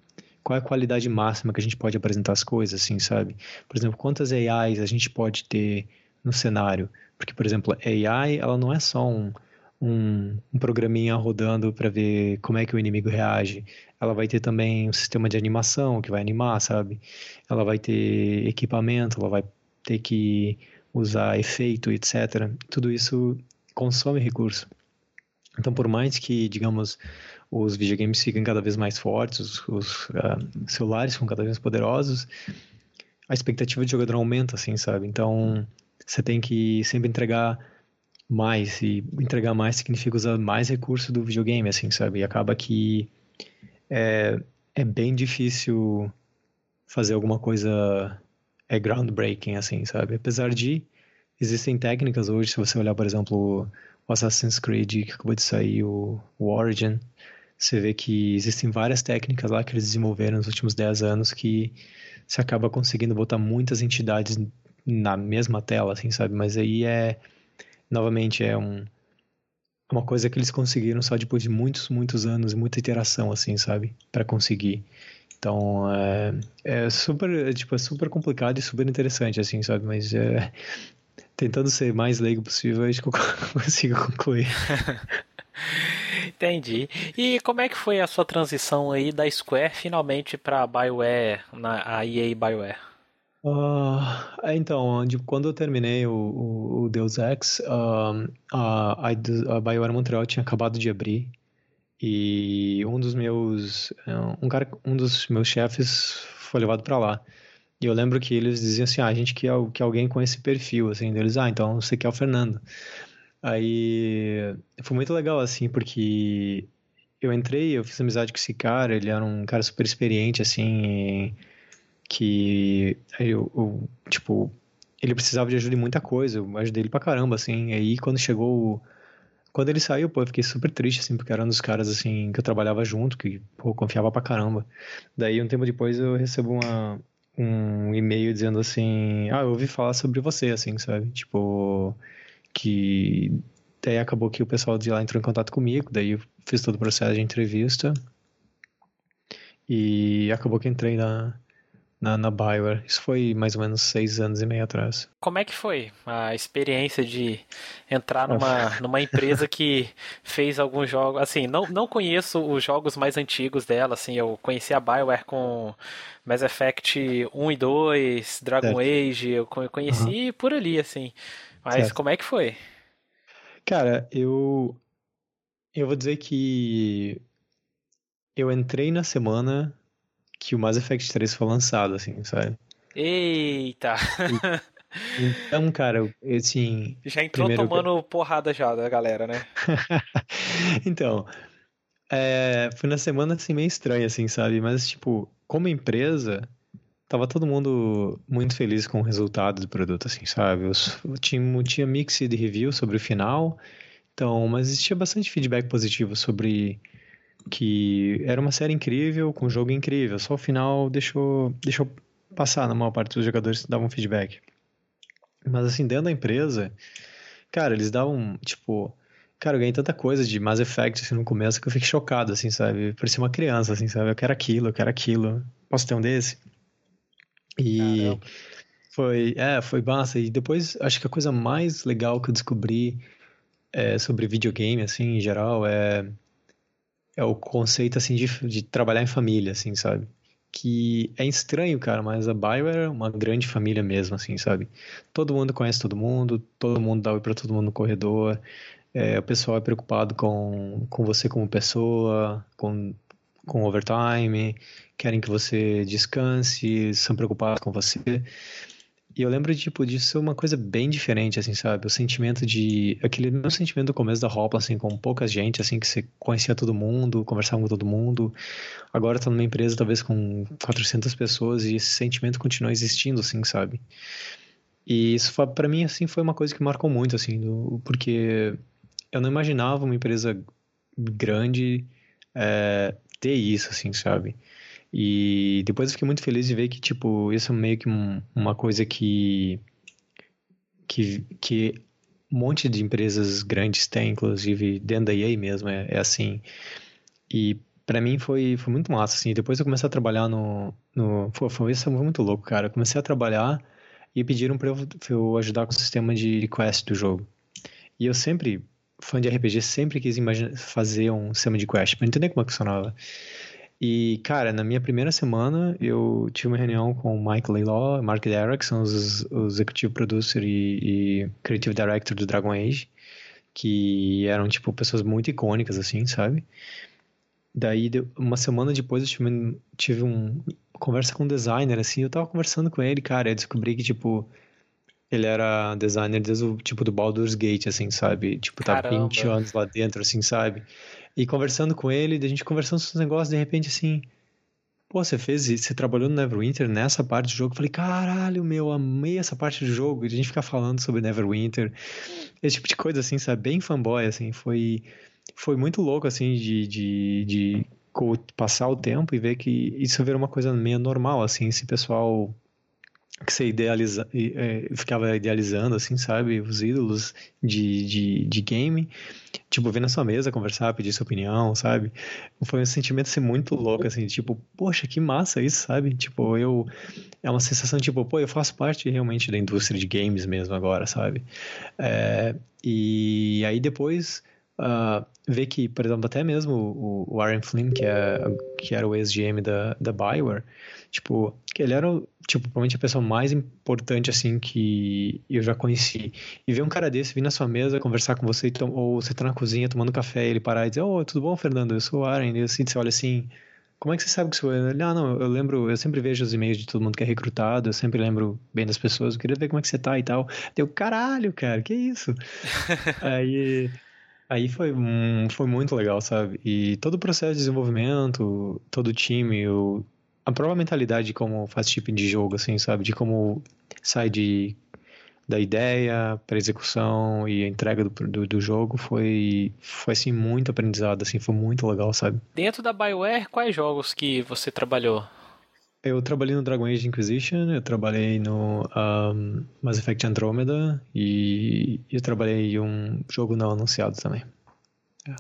qual é a qualidade máxima que a gente pode apresentar as coisas, assim, sabe? Por exemplo, quantas AIs a gente pode ter no cenário? Porque, por exemplo, AI, ela não é só um, um, um programinha rodando para ver como é que o inimigo reage. Ela vai ter também um sistema de animação que vai animar, sabe? Ela vai ter equipamento, ela vai ter que usar efeito, etc. Tudo isso consome recurso. Então, por mais que, digamos, os videogames fiquem cada vez mais fortes, os, os uh, celulares ficam cada vez mais poderosos, a expectativa de jogador aumenta, assim, sabe? Então, você tem que sempre entregar mais, e entregar mais significa usar mais recursos do videogame, assim, sabe? E acaba que é, é bem difícil fazer alguma coisa é groundbreaking, assim, sabe? Apesar de existem técnicas hoje, se você olhar, por exemplo, o Assassin's Creed que acabou de sair, o, o Origin, você vê que existem várias técnicas lá que eles desenvolveram nos últimos 10 anos que você acaba conseguindo botar muitas entidades na mesma tela, assim, sabe? Mas aí é, novamente, é um, uma coisa que eles conseguiram só depois de muitos, muitos anos, muita iteração, assim, sabe? para conseguir. Então, é, é super, é, tipo, é super complicado e super interessante, assim, sabe? Mas é, tentando ser mais leigo possível, acho que eu consigo concluir. Entendi. E como é que foi a sua transição aí da Square finalmente para BioWare, na a EA BioWare? Uh, então, de, quando eu terminei o, o, o Deus Ex, uh, a, a BioWare Montreal tinha acabado de abrir e um dos meus um cara um dos meus chefes foi levado para lá e eu lembro que eles diziam assim ah, a gente quer, quer alguém com esse perfil assim deles ah então você quer o Fernando Aí foi muito legal, assim, porque eu entrei, eu fiz amizade com esse cara, ele era um cara super experiente, assim, que eu, eu, tipo, ele precisava de ajuda em muita coisa, eu ajudei ele pra caramba, assim, aí quando chegou, quando ele saiu, pô, eu fiquei super triste, assim, porque era um dos caras, assim, que eu trabalhava junto, que, pô, confiava pra caramba. Daí, um tempo depois, eu recebo uma, um e-mail dizendo assim, ah, eu ouvi falar sobre você, assim, sabe, tipo que daí acabou que o pessoal de lá entrou em contato comigo, daí eu fiz todo o processo de entrevista. E acabou que entrei na, na, na Bioware. Isso foi mais ou menos seis anos e meio atrás. Como é que foi a experiência de entrar numa, numa empresa que fez alguns jogos? Assim, não, não conheço os jogos mais antigos dela, assim, eu conheci a Bioware com Mass Effect 1 e 2, Dragon certo. Age, eu conheci uhum. por ali, assim. Mas certo. como é que foi? Cara, eu eu vou dizer que eu entrei na semana que o Mass Effect 3 foi lançado, assim, sabe? Eita! Então, cara, eu, assim. Já entrou tomando porrada já da galera, né? então, é, foi na semana assim meio estranha, assim, sabe? Mas, tipo, como empresa, tava todo mundo muito feliz com o resultado do produto, assim, sabe? Os, tinha, tinha mix de review sobre o final, então, mas existia bastante feedback positivo sobre que era uma série incrível, com um jogo incrível, só o final deixou, deixou passar na maior parte dos jogadores que davam feedback. Mas assim, dentro da empresa, cara, eles davam, tipo, cara, eu ganhei tanta coisa de Mass Effect assim, no começo que eu fiquei chocado, assim, sabe? Parecia uma criança, assim, sabe? Eu quero aquilo, eu quero aquilo. Posso ter um desse? E Caramba. foi, é, foi massa. E depois, acho que a coisa mais legal que eu descobri é, sobre videogame, assim, em geral, é, é o conceito, assim, de, de trabalhar em família, assim, sabe? Que é estranho, cara, mas a BioWare é uma grande família mesmo, assim, sabe? Todo mundo conhece todo mundo, todo mundo dá oi pra todo mundo no corredor, é, o pessoal é preocupado com, com você como pessoa, com com overtime, querem que você descanse, são preocupados com você. E eu lembro, tipo, disso ser uma coisa bem diferente, assim, sabe? O sentimento de... Aquele meu sentimento do começo da roupa, assim, com pouca gente, assim, que você conhecia todo mundo, conversava com todo mundo. Agora tá numa empresa, talvez, com 400 pessoas e esse sentimento continua existindo, assim, sabe? E isso, para mim, assim, foi uma coisa que marcou muito, assim, do... porque eu não imaginava uma empresa grande é, ter isso, assim, sabe? E depois eu fiquei muito feliz de ver que, tipo, isso é meio que um, uma coisa que, que, que um monte de empresas grandes têm, inclusive dentro da EA mesmo, é, é assim. E para mim foi, foi muito massa, assim. Depois eu comecei a trabalhar no... no pô, foi, isso foi muito louco, cara. Eu comecei a trabalhar e pediram pra eu, pra eu ajudar com o sistema de quest do jogo. E eu sempre, fã de RPG, sempre quis imaginar, fazer um sistema de quest, pra entender como é que funcionava. E, cara, na minha primeira semana, eu tive uma reunião com o Mike Laylaw, Mark Derrick, são os, os executive producer e, e creative director do Dragon Age, que eram, tipo, pessoas muito icônicas, assim, sabe? Daí, uma semana depois, eu tive, tive um, uma conversa com um designer, assim, eu tava conversando com ele, cara, eu descobri que, tipo, ele era designer desde o, tipo, do Baldur's Gate, assim, sabe? Tipo, tá Caramba. 20 anos lá dentro, assim, sabe? E conversando com ele, a gente conversando sobre os negócios, de repente assim, pô, você fez, você trabalhou no Neverwinter nessa parte do jogo. Eu falei, caralho, meu, amei essa parte do jogo. E a gente ficar falando sobre Neverwinter, esse tipo de coisa, assim, sabe? Bem fanboy, assim, foi, foi muito louco, assim, de, de, de passar o tempo e ver que isso virou uma coisa meio normal, assim, esse pessoal que você idealiza, é, ficava idealizando, assim, sabe, os ídolos de, de, de game, tipo, vir na sua mesa, conversar, pedir sua opinião, sabe, foi um sentimento, assim, muito louco, assim, tipo, poxa, que massa isso, sabe, tipo, eu, é uma sensação, tipo, pô, eu faço parte realmente da indústria de games mesmo agora, sabe, é, e aí depois... Uh, ver que, por exemplo, até mesmo o, o Aaron Flynn, que, é, que era o ex-GM da, da Bioware, Tipo, ele era, tipo, provavelmente a pessoa mais importante, assim, que eu já conheci. E ver um cara desse vir na sua mesa conversar com você, ou você tá na cozinha tomando café e ele parar e dizer, oh, tudo bom, Fernando? Eu sou o Aaron. E assim, você olha assim, como é que você sabe que sou eu? Ele, ah, não, eu lembro, eu sempre vejo os e-mails de todo mundo que é recrutado, eu sempre lembro bem das pessoas, eu queria ver como é que você tá e tal. Deu, caralho, cara, que isso? aí... Aí foi, foi muito legal, sabe? E todo o processo de desenvolvimento, todo o time, o, a própria mentalidade de como faz tipo de jogo, assim, sabe? De como sai de, da ideia para execução e a entrega do, do, do, jogo foi, foi, assim, muito aprendizado, assim, foi muito legal, sabe? Dentro da BioWare, quais jogos que você trabalhou? Eu trabalhei no Dragon Age Inquisition, eu trabalhei no um, Mass Effect Andromeda e eu trabalhei em um jogo não anunciado também.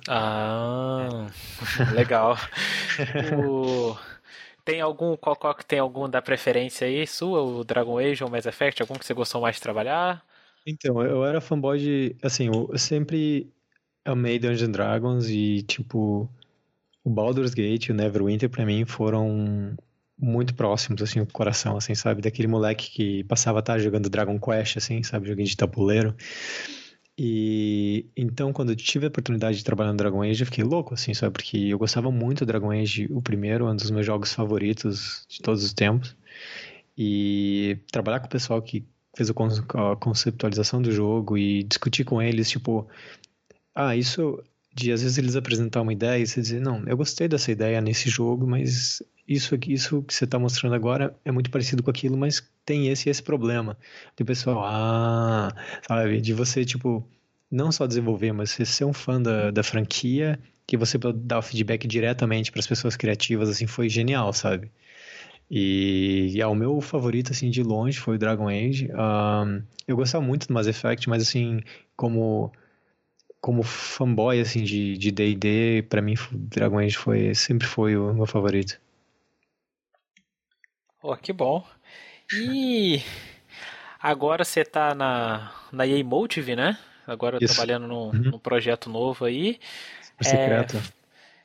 Ah, legal. o... Tem algum, qual, qual que tem algum da preferência aí sua, o Dragon Age ou Mass Effect, algum que você gostou mais de trabalhar? Então, eu era fanboy de, assim, eu sempre amei Dungeons Dragons e, tipo, o Baldur's Gate e o Neverwinter pra mim foram muito próximos, assim, o coração, assim, sabe? Daquele moleque que passava a tarde jogando Dragon Quest, assim, sabe? Joguinho de tabuleiro. E então, quando eu tive a oportunidade de trabalhar no Dragon Age, eu fiquei louco, assim, sabe? Porque eu gostava muito do Dragon Age, o primeiro, um dos meus jogos favoritos de todos os tempos. E trabalhar com o pessoal que fez a conceptualização do jogo e discutir com eles, tipo, ah, isso de às vezes eles apresentar uma ideia e você dizer, não, eu gostei dessa ideia nesse jogo, mas isso aqui, isso que você está mostrando agora é muito parecido com aquilo, mas tem esse e esse problema. De pessoal, ah, sabe, de você, tipo, não só desenvolver, mas você ser um fã da, da franquia, que você dar o feedback diretamente para as pessoas criativas, assim, foi genial, sabe? E, e é, o meu favorito, assim, de longe foi o Dragon Age. Um, eu gostava muito do Mass Effect, mas, assim, como como fanboy, assim, de D&D, para mim, Dragon Age foi, sempre foi o meu favorito. Oh, que bom. E agora você está na, na EA Motive, né? Agora Isso. trabalhando num, uhum. num, projeto novo aí. Secreto. É,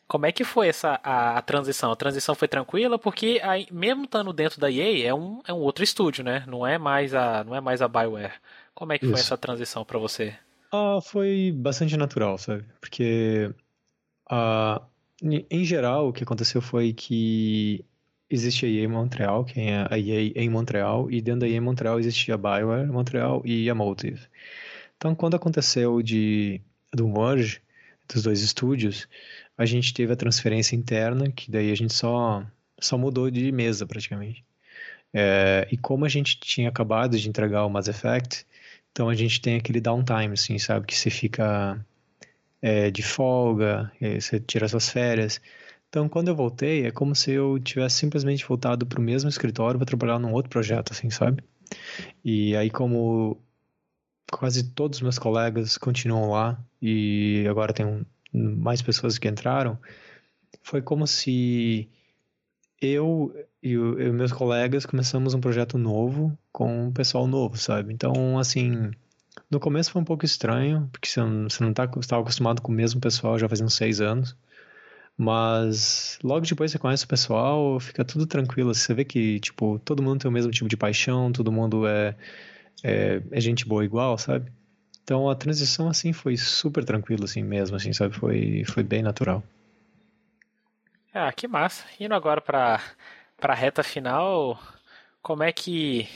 como é que foi essa a, a, transição? A transição foi tranquila porque aí, mesmo estando dentro da EA é um, é um outro estúdio, né? Não é mais a não é mais a Bioware. Como é que Isso. foi essa transição para você? Ah, foi bastante natural, sabe? Porque ah, em geral o que aconteceu foi que existe a EA Montreal, que é a EA em Montreal, e dentro da EA Montreal existia a Bioware Montreal e a Motive. Então, quando aconteceu de, do merge dos dois estúdios, a gente teve a transferência interna, que daí a gente só, só mudou de mesa praticamente. É, e como a gente tinha acabado de entregar o Mass Effect, então a gente tem aquele downtime, assim, sabe? Que você fica é, de folga, você tira suas férias. Então, quando eu voltei, é como se eu tivesse simplesmente voltado para o mesmo escritório para trabalhar num outro projeto, assim, sabe? E aí, como quase todos os meus colegas continuam lá e agora tem mais pessoas que entraram, foi como se eu e, meus colegas começamos um projeto novo com um pessoal novo, sabe? Então, assim, no começo foi um pouco estranho, porque você não, você não tá, estava acostumado com o mesmo pessoal já faz uns seis anos. Mas logo depois você conhece o pessoal, fica tudo tranquilo. Você vê que, tipo, todo mundo tem o mesmo tipo de paixão, todo mundo é, é, é gente boa igual, sabe? Então a transição, assim, foi super tranquila, assim mesmo, assim, sabe? Foi, foi bem natural. Ah, que massa. Indo agora para para a reta final, como é que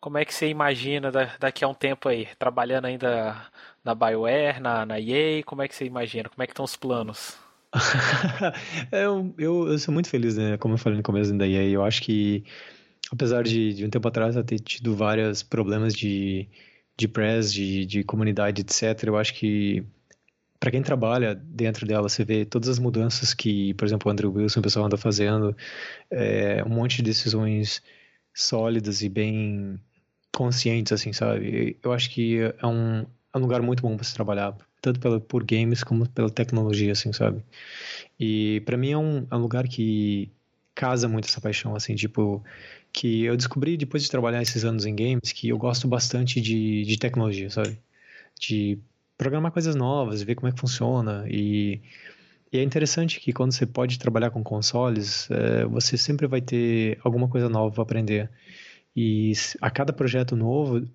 como é que você imagina daqui a um tempo aí, trabalhando ainda na BioWare, na, na EA, como é que você imagina? Como é que estão os planos? eu, eu, eu, sou muito feliz, né? Como eu falei no começo da EA, eu acho que apesar de, de um tempo atrás eu ter tido vários problemas de, de press, de, de comunidade, etc., eu acho que para quem trabalha dentro dela, você vê todas as mudanças que, por exemplo, o Andrew Wilson, o pessoal anda fazendo, é, um monte de decisões sólidas e bem conscientes, assim, sabe? Eu acho que é um, é um lugar muito bom para se trabalhar, tanto pela, por games como pela tecnologia, assim, sabe? E para mim é um, é um lugar que casa muito essa paixão, assim, tipo, que eu descobri depois de trabalhar esses anos em games que eu gosto bastante de, de tecnologia, sabe? De programar coisas novas, ver como é que funciona. E, e é interessante que quando você pode trabalhar com consoles, é, você sempre vai ter alguma coisa nova para aprender. E a cada projeto novo,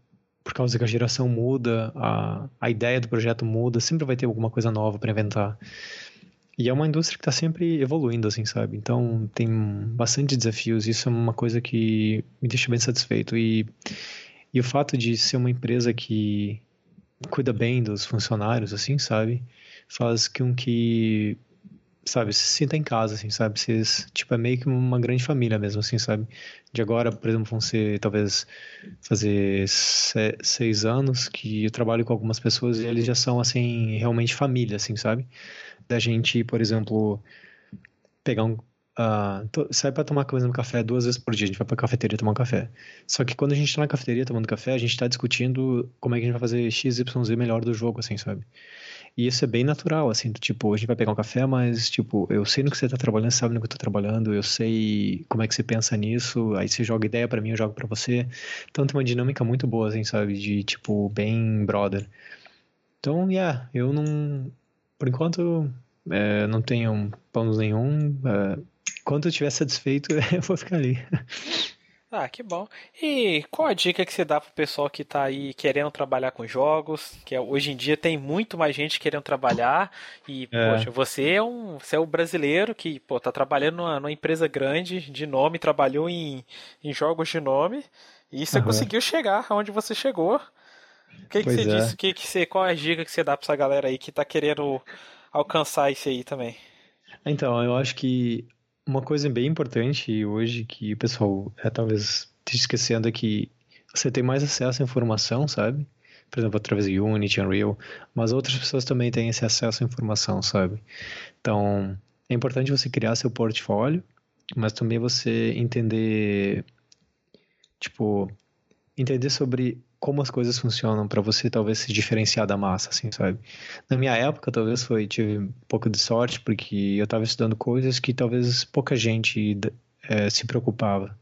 por causa que a geração muda, a, a ideia do projeto muda, sempre vai ter alguma coisa nova para inventar. E é uma indústria que está sempre evoluindo, assim, sabe? Então tem bastante desafios. Isso é uma coisa que me deixa bem satisfeito. E, e o fato de ser uma empresa que cuida bem dos funcionários, assim, sabe? Faz com que, sabe, se sinta em casa, assim, sabe? Se, tipo, é meio que uma grande família mesmo, assim, sabe? De agora, por exemplo, vão ser, talvez, fazer seis anos que eu trabalho com algumas pessoas e eles já são, assim, realmente família, assim, sabe? Da gente, por exemplo, pegar um, Uh, sai para tomar no café duas vezes por dia. A gente vai para a cafeteria tomar um café. Só que quando a gente está na cafeteria tomando café, a gente está discutindo como é que a gente vai fazer X, melhor do jogo, assim, sabe? E isso é bem natural, assim, tipo, a gente vai pegar um café, mas, tipo, eu sei no que você está trabalhando, você sabe no que eu estou trabalhando, eu sei como é que você pensa nisso, aí você joga ideia para mim, eu jogo para você. Então tem uma dinâmica muito boa, assim, sabe? De, tipo, bem brother. Então, yeah, eu não. Por enquanto, é, não tenho planos nenhum. É, quando eu estiver satisfeito, eu vou ficar ali. Ah, que bom. E qual a dica que você dá pro pessoal que tá aí querendo trabalhar com jogos? Que é, hoje em dia tem muito mais gente querendo trabalhar. E, é. poxa, você é um. Você é o brasileiro que, pô, tá trabalhando numa, numa empresa grande de nome, trabalhou em, em jogos de nome. E você uhum. conseguiu chegar aonde você chegou. O que, que você é. disse? Que, que você, qual é a dica que você dá pra essa galera aí que tá querendo alcançar isso aí também? Então, eu acho que uma coisa bem importante hoje que o pessoal é talvez esteja esquecendo é que você tem mais acesso à informação, sabe? Por exemplo, através de Unity, Unreal, mas outras pessoas também têm esse acesso à informação, sabe? Então, é importante você criar seu portfólio, mas também você entender, tipo, entender sobre como as coisas funcionam para você talvez se diferenciar da massa, assim, sabe? Na minha época, talvez foi tive um pouco de sorte porque eu estava estudando coisas que talvez pouca gente é, se preocupava.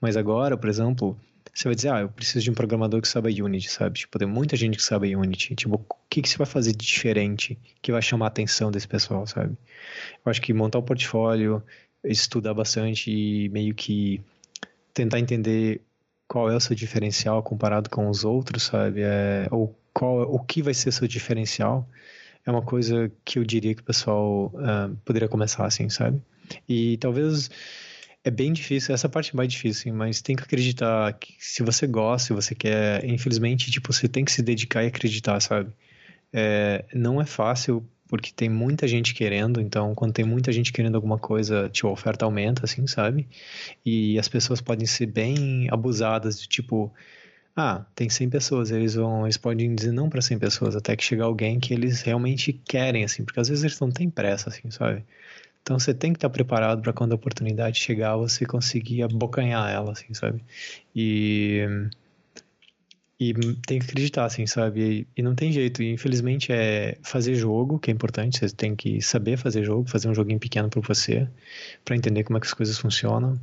Mas agora, por exemplo, você vai dizer, ah, eu preciso de um programador que saiba Unity, sabe? Tipo, tem muita gente que sabe Unity. Tipo, o que, que você vai fazer de diferente que vai chamar a atenção desse pessoal, sabe? Eu acho que montar um portfólio, estudar bastante e meio que tentar entender qual é o seu diferencial comparado com os outros, sabe? É, ou qual, o que vai ser seu diferencial é uma coisa que eu diria que o pessoal uh, poderia começar assim, sabe? E talvez é bem difícil, essa parte é mais difícil, mas tem que acreditar que se você gosta, se você quer, infelizmente, tipo, você tem que se dedicar e acreditar, sabe? É, não é fácil porque tem muita gente querendo, então quando tem muita gente querendo alguma coisa, tipo, a oferta aumenta, assim, sabe? E as pessoas podem ser bem abusadas, de tipo, ah, tem 100 pessoas, eles vão, eles podem dizer não para 100 pessoas, até que chegar alguém que eles realmente querem, assim, porque às vezes eles não têm pressa, assim, sabe? Então você tem que estar preparado para quando a oportunidade chegar, você conseguir abocanhar ela, assim, sabe? E e tem que acreditar, assim, sabe? E, não tem jeito. E, infelizmente é fazer jogo, que é importante. Você tem que saber fazer jogo, fazer um joguinho pequeno para você, para entender como é que as coisas funcionam.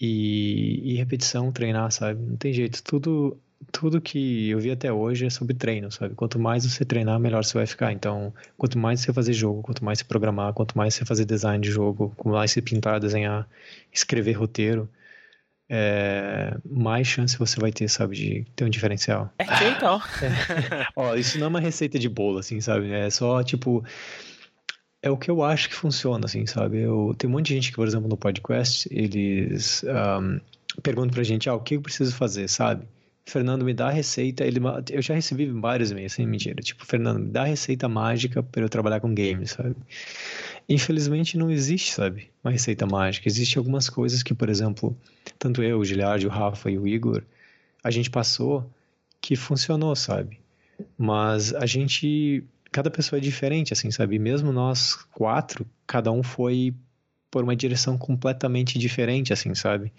E, e, repetição, treinar, sabe? Não tem jeito. Tudo, tudo que eu vi até hoje é sobre treino, sabe? Quanto mais você treinar, melhor você vai ficar. Então, quanto mais você fazer jogo, quanto mais você programar, quanto mais você fazer design de jogo, quanto mais você pintar, desenhar, escrever roteiro é, mais chance você vai ter, sabe, de ter um diferencial. É que então. É. Ó, isso não é uma receita de bolo, assim, sabe? É só, tipo, é o que eu acho que funciona, assim, sabe? Eu, tem um monte de gente que, por exemplo, no podcast, eles um, perguntam pra gente, ah, o que eu preciso fazer, sabe? Fernando, me dá a receita. Ele, eu já recebi vários e-mails, sem mentira. Tipo, Fernando, me dá a receita mágica para eu trabalhar com games, sabe? Infelizmente não existe, sabe, uma receita mágica. Existem algumas coisas que, por exemplo, tanto eu, o Giliard, o Rafa e o Igor, a gente passou que funcionou, sabe? Mas a gente, cada pessoa é diferente, assim, sabe? Mesmo nós quatro, cada um foi por uma direção completamente diferente, assim, sabe?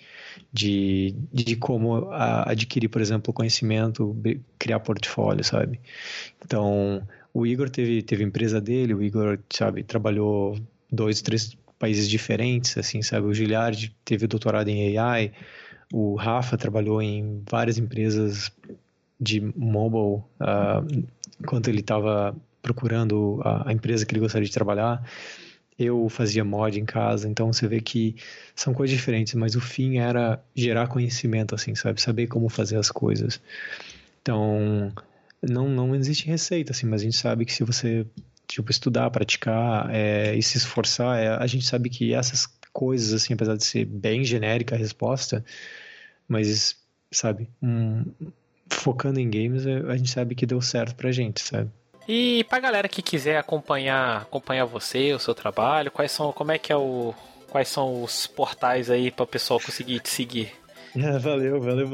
De, de como adquirir, por exemplo, conhecimento, criar portfólio, sabe? Então, o Igor teve, teve empresa dele, o Igor, sabe, trabalhou dois, três países diferentes, assim, sabe? O Giliard teve doutorado em AI, o Rafa trabalhou em várias empresas de mobile uh, enquanto ele estava procurando a, a, empresa que ele gostaria de trabalhar. Eu fazia mod em casa, então você vê que são coisas diferentes, mas o fim era gerar conhecimento, assim, sabe? Saber como fazer as coisas. Então, não, não existe receita, assim, mas a gente sabe que se você, tipo, estudar, praticar é, e se esforçar, é, a gente sabe que essas coisas, assim, apesar de ser bem genérica a resposta, mas, sabe, um, focando em games, é, a gente sabe que deu certo pra gente, sabe? E pra galera que quiser acompanhar, acompanhar você, o seu trabalho, quais são, como é que é o, quais são os portais aí para o pessoal conseguir te seguir? É, valeu, valeu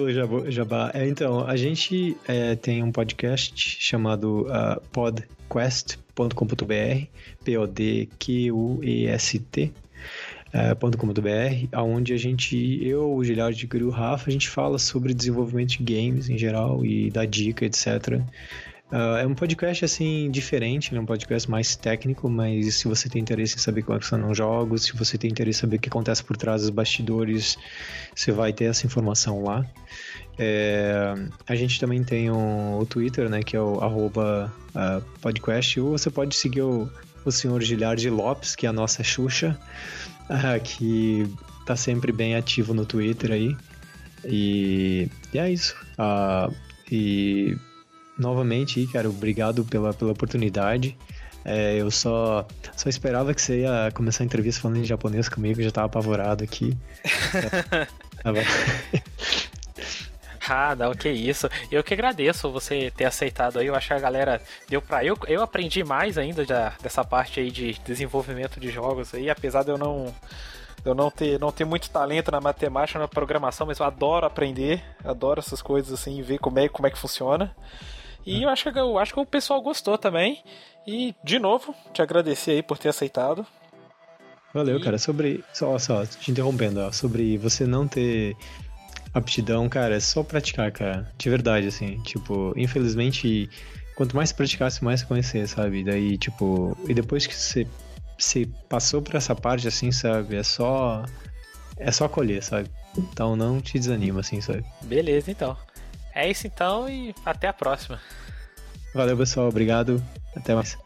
Jabá. É, então, a gente é, tem um podcast chamado uh, podquest.com.br, P-O-D-Q-U-E-S-T. Uh, .com.br, onde a gente, eu, o Gilhard e o Rafa, a gente fala sobre desenvolvimento de games em geral e dá dica, etc. Uh, é um podcast assim diferente, é um podcast mais técnico, mas se você tem interesse em saber como é funcionam jogos, se você tem interesse em saber o que acontece por trás dos bastidores, você vai ter essa informação lá. É, a gente também tem o, o, Twitter, né, que é o arroba uh, podcast, ou você pode seguir o, o senhor Gilhard Lopes, que é a nossa Xuxa, uh, que tá sempre bem ativo no Twitter aí. E, e é isso. E novamente, cara, obrigado pela, pela oportunidade. É, eu só, só esperava que você ia começar a entrevista falando em japonês comigo, já tava apavorado aqui. Ah, não, que isso. Eu que agradeço você ter aceitado aí. Eu acho que a galera deu pra. Eu, eu aprendi mais ainda já, dessa parte aí de desenvolvimento de jogos aí, apesar de eu não. Eu não ter, não ter muito talento na matemática, na programação, mas eu adoro aprender, adoro essas coisas assim, ver como é, como é que funciona. E eu acho que eu acho que o pessoal gostou também. E, de novo, te agradecer aí por ter aceitado. Valeu, e... cara. Sobre. Só, só, te interrompendo, ó, sobre você não ter aptidão, cara, é só praticar, cara. De verdade, assim. Tipo, infelizmente, quanto mais praticasse, mais conhecer, sabe? Daí, tipo. E depois que você, você passou por essa parte, assim, sabe? É só. É só colher, sabe? Então não te desanima, assim, sabe? Beleza, então. É isso então e até a próxima. Valeu, pessoal. Obrigado. Até mais.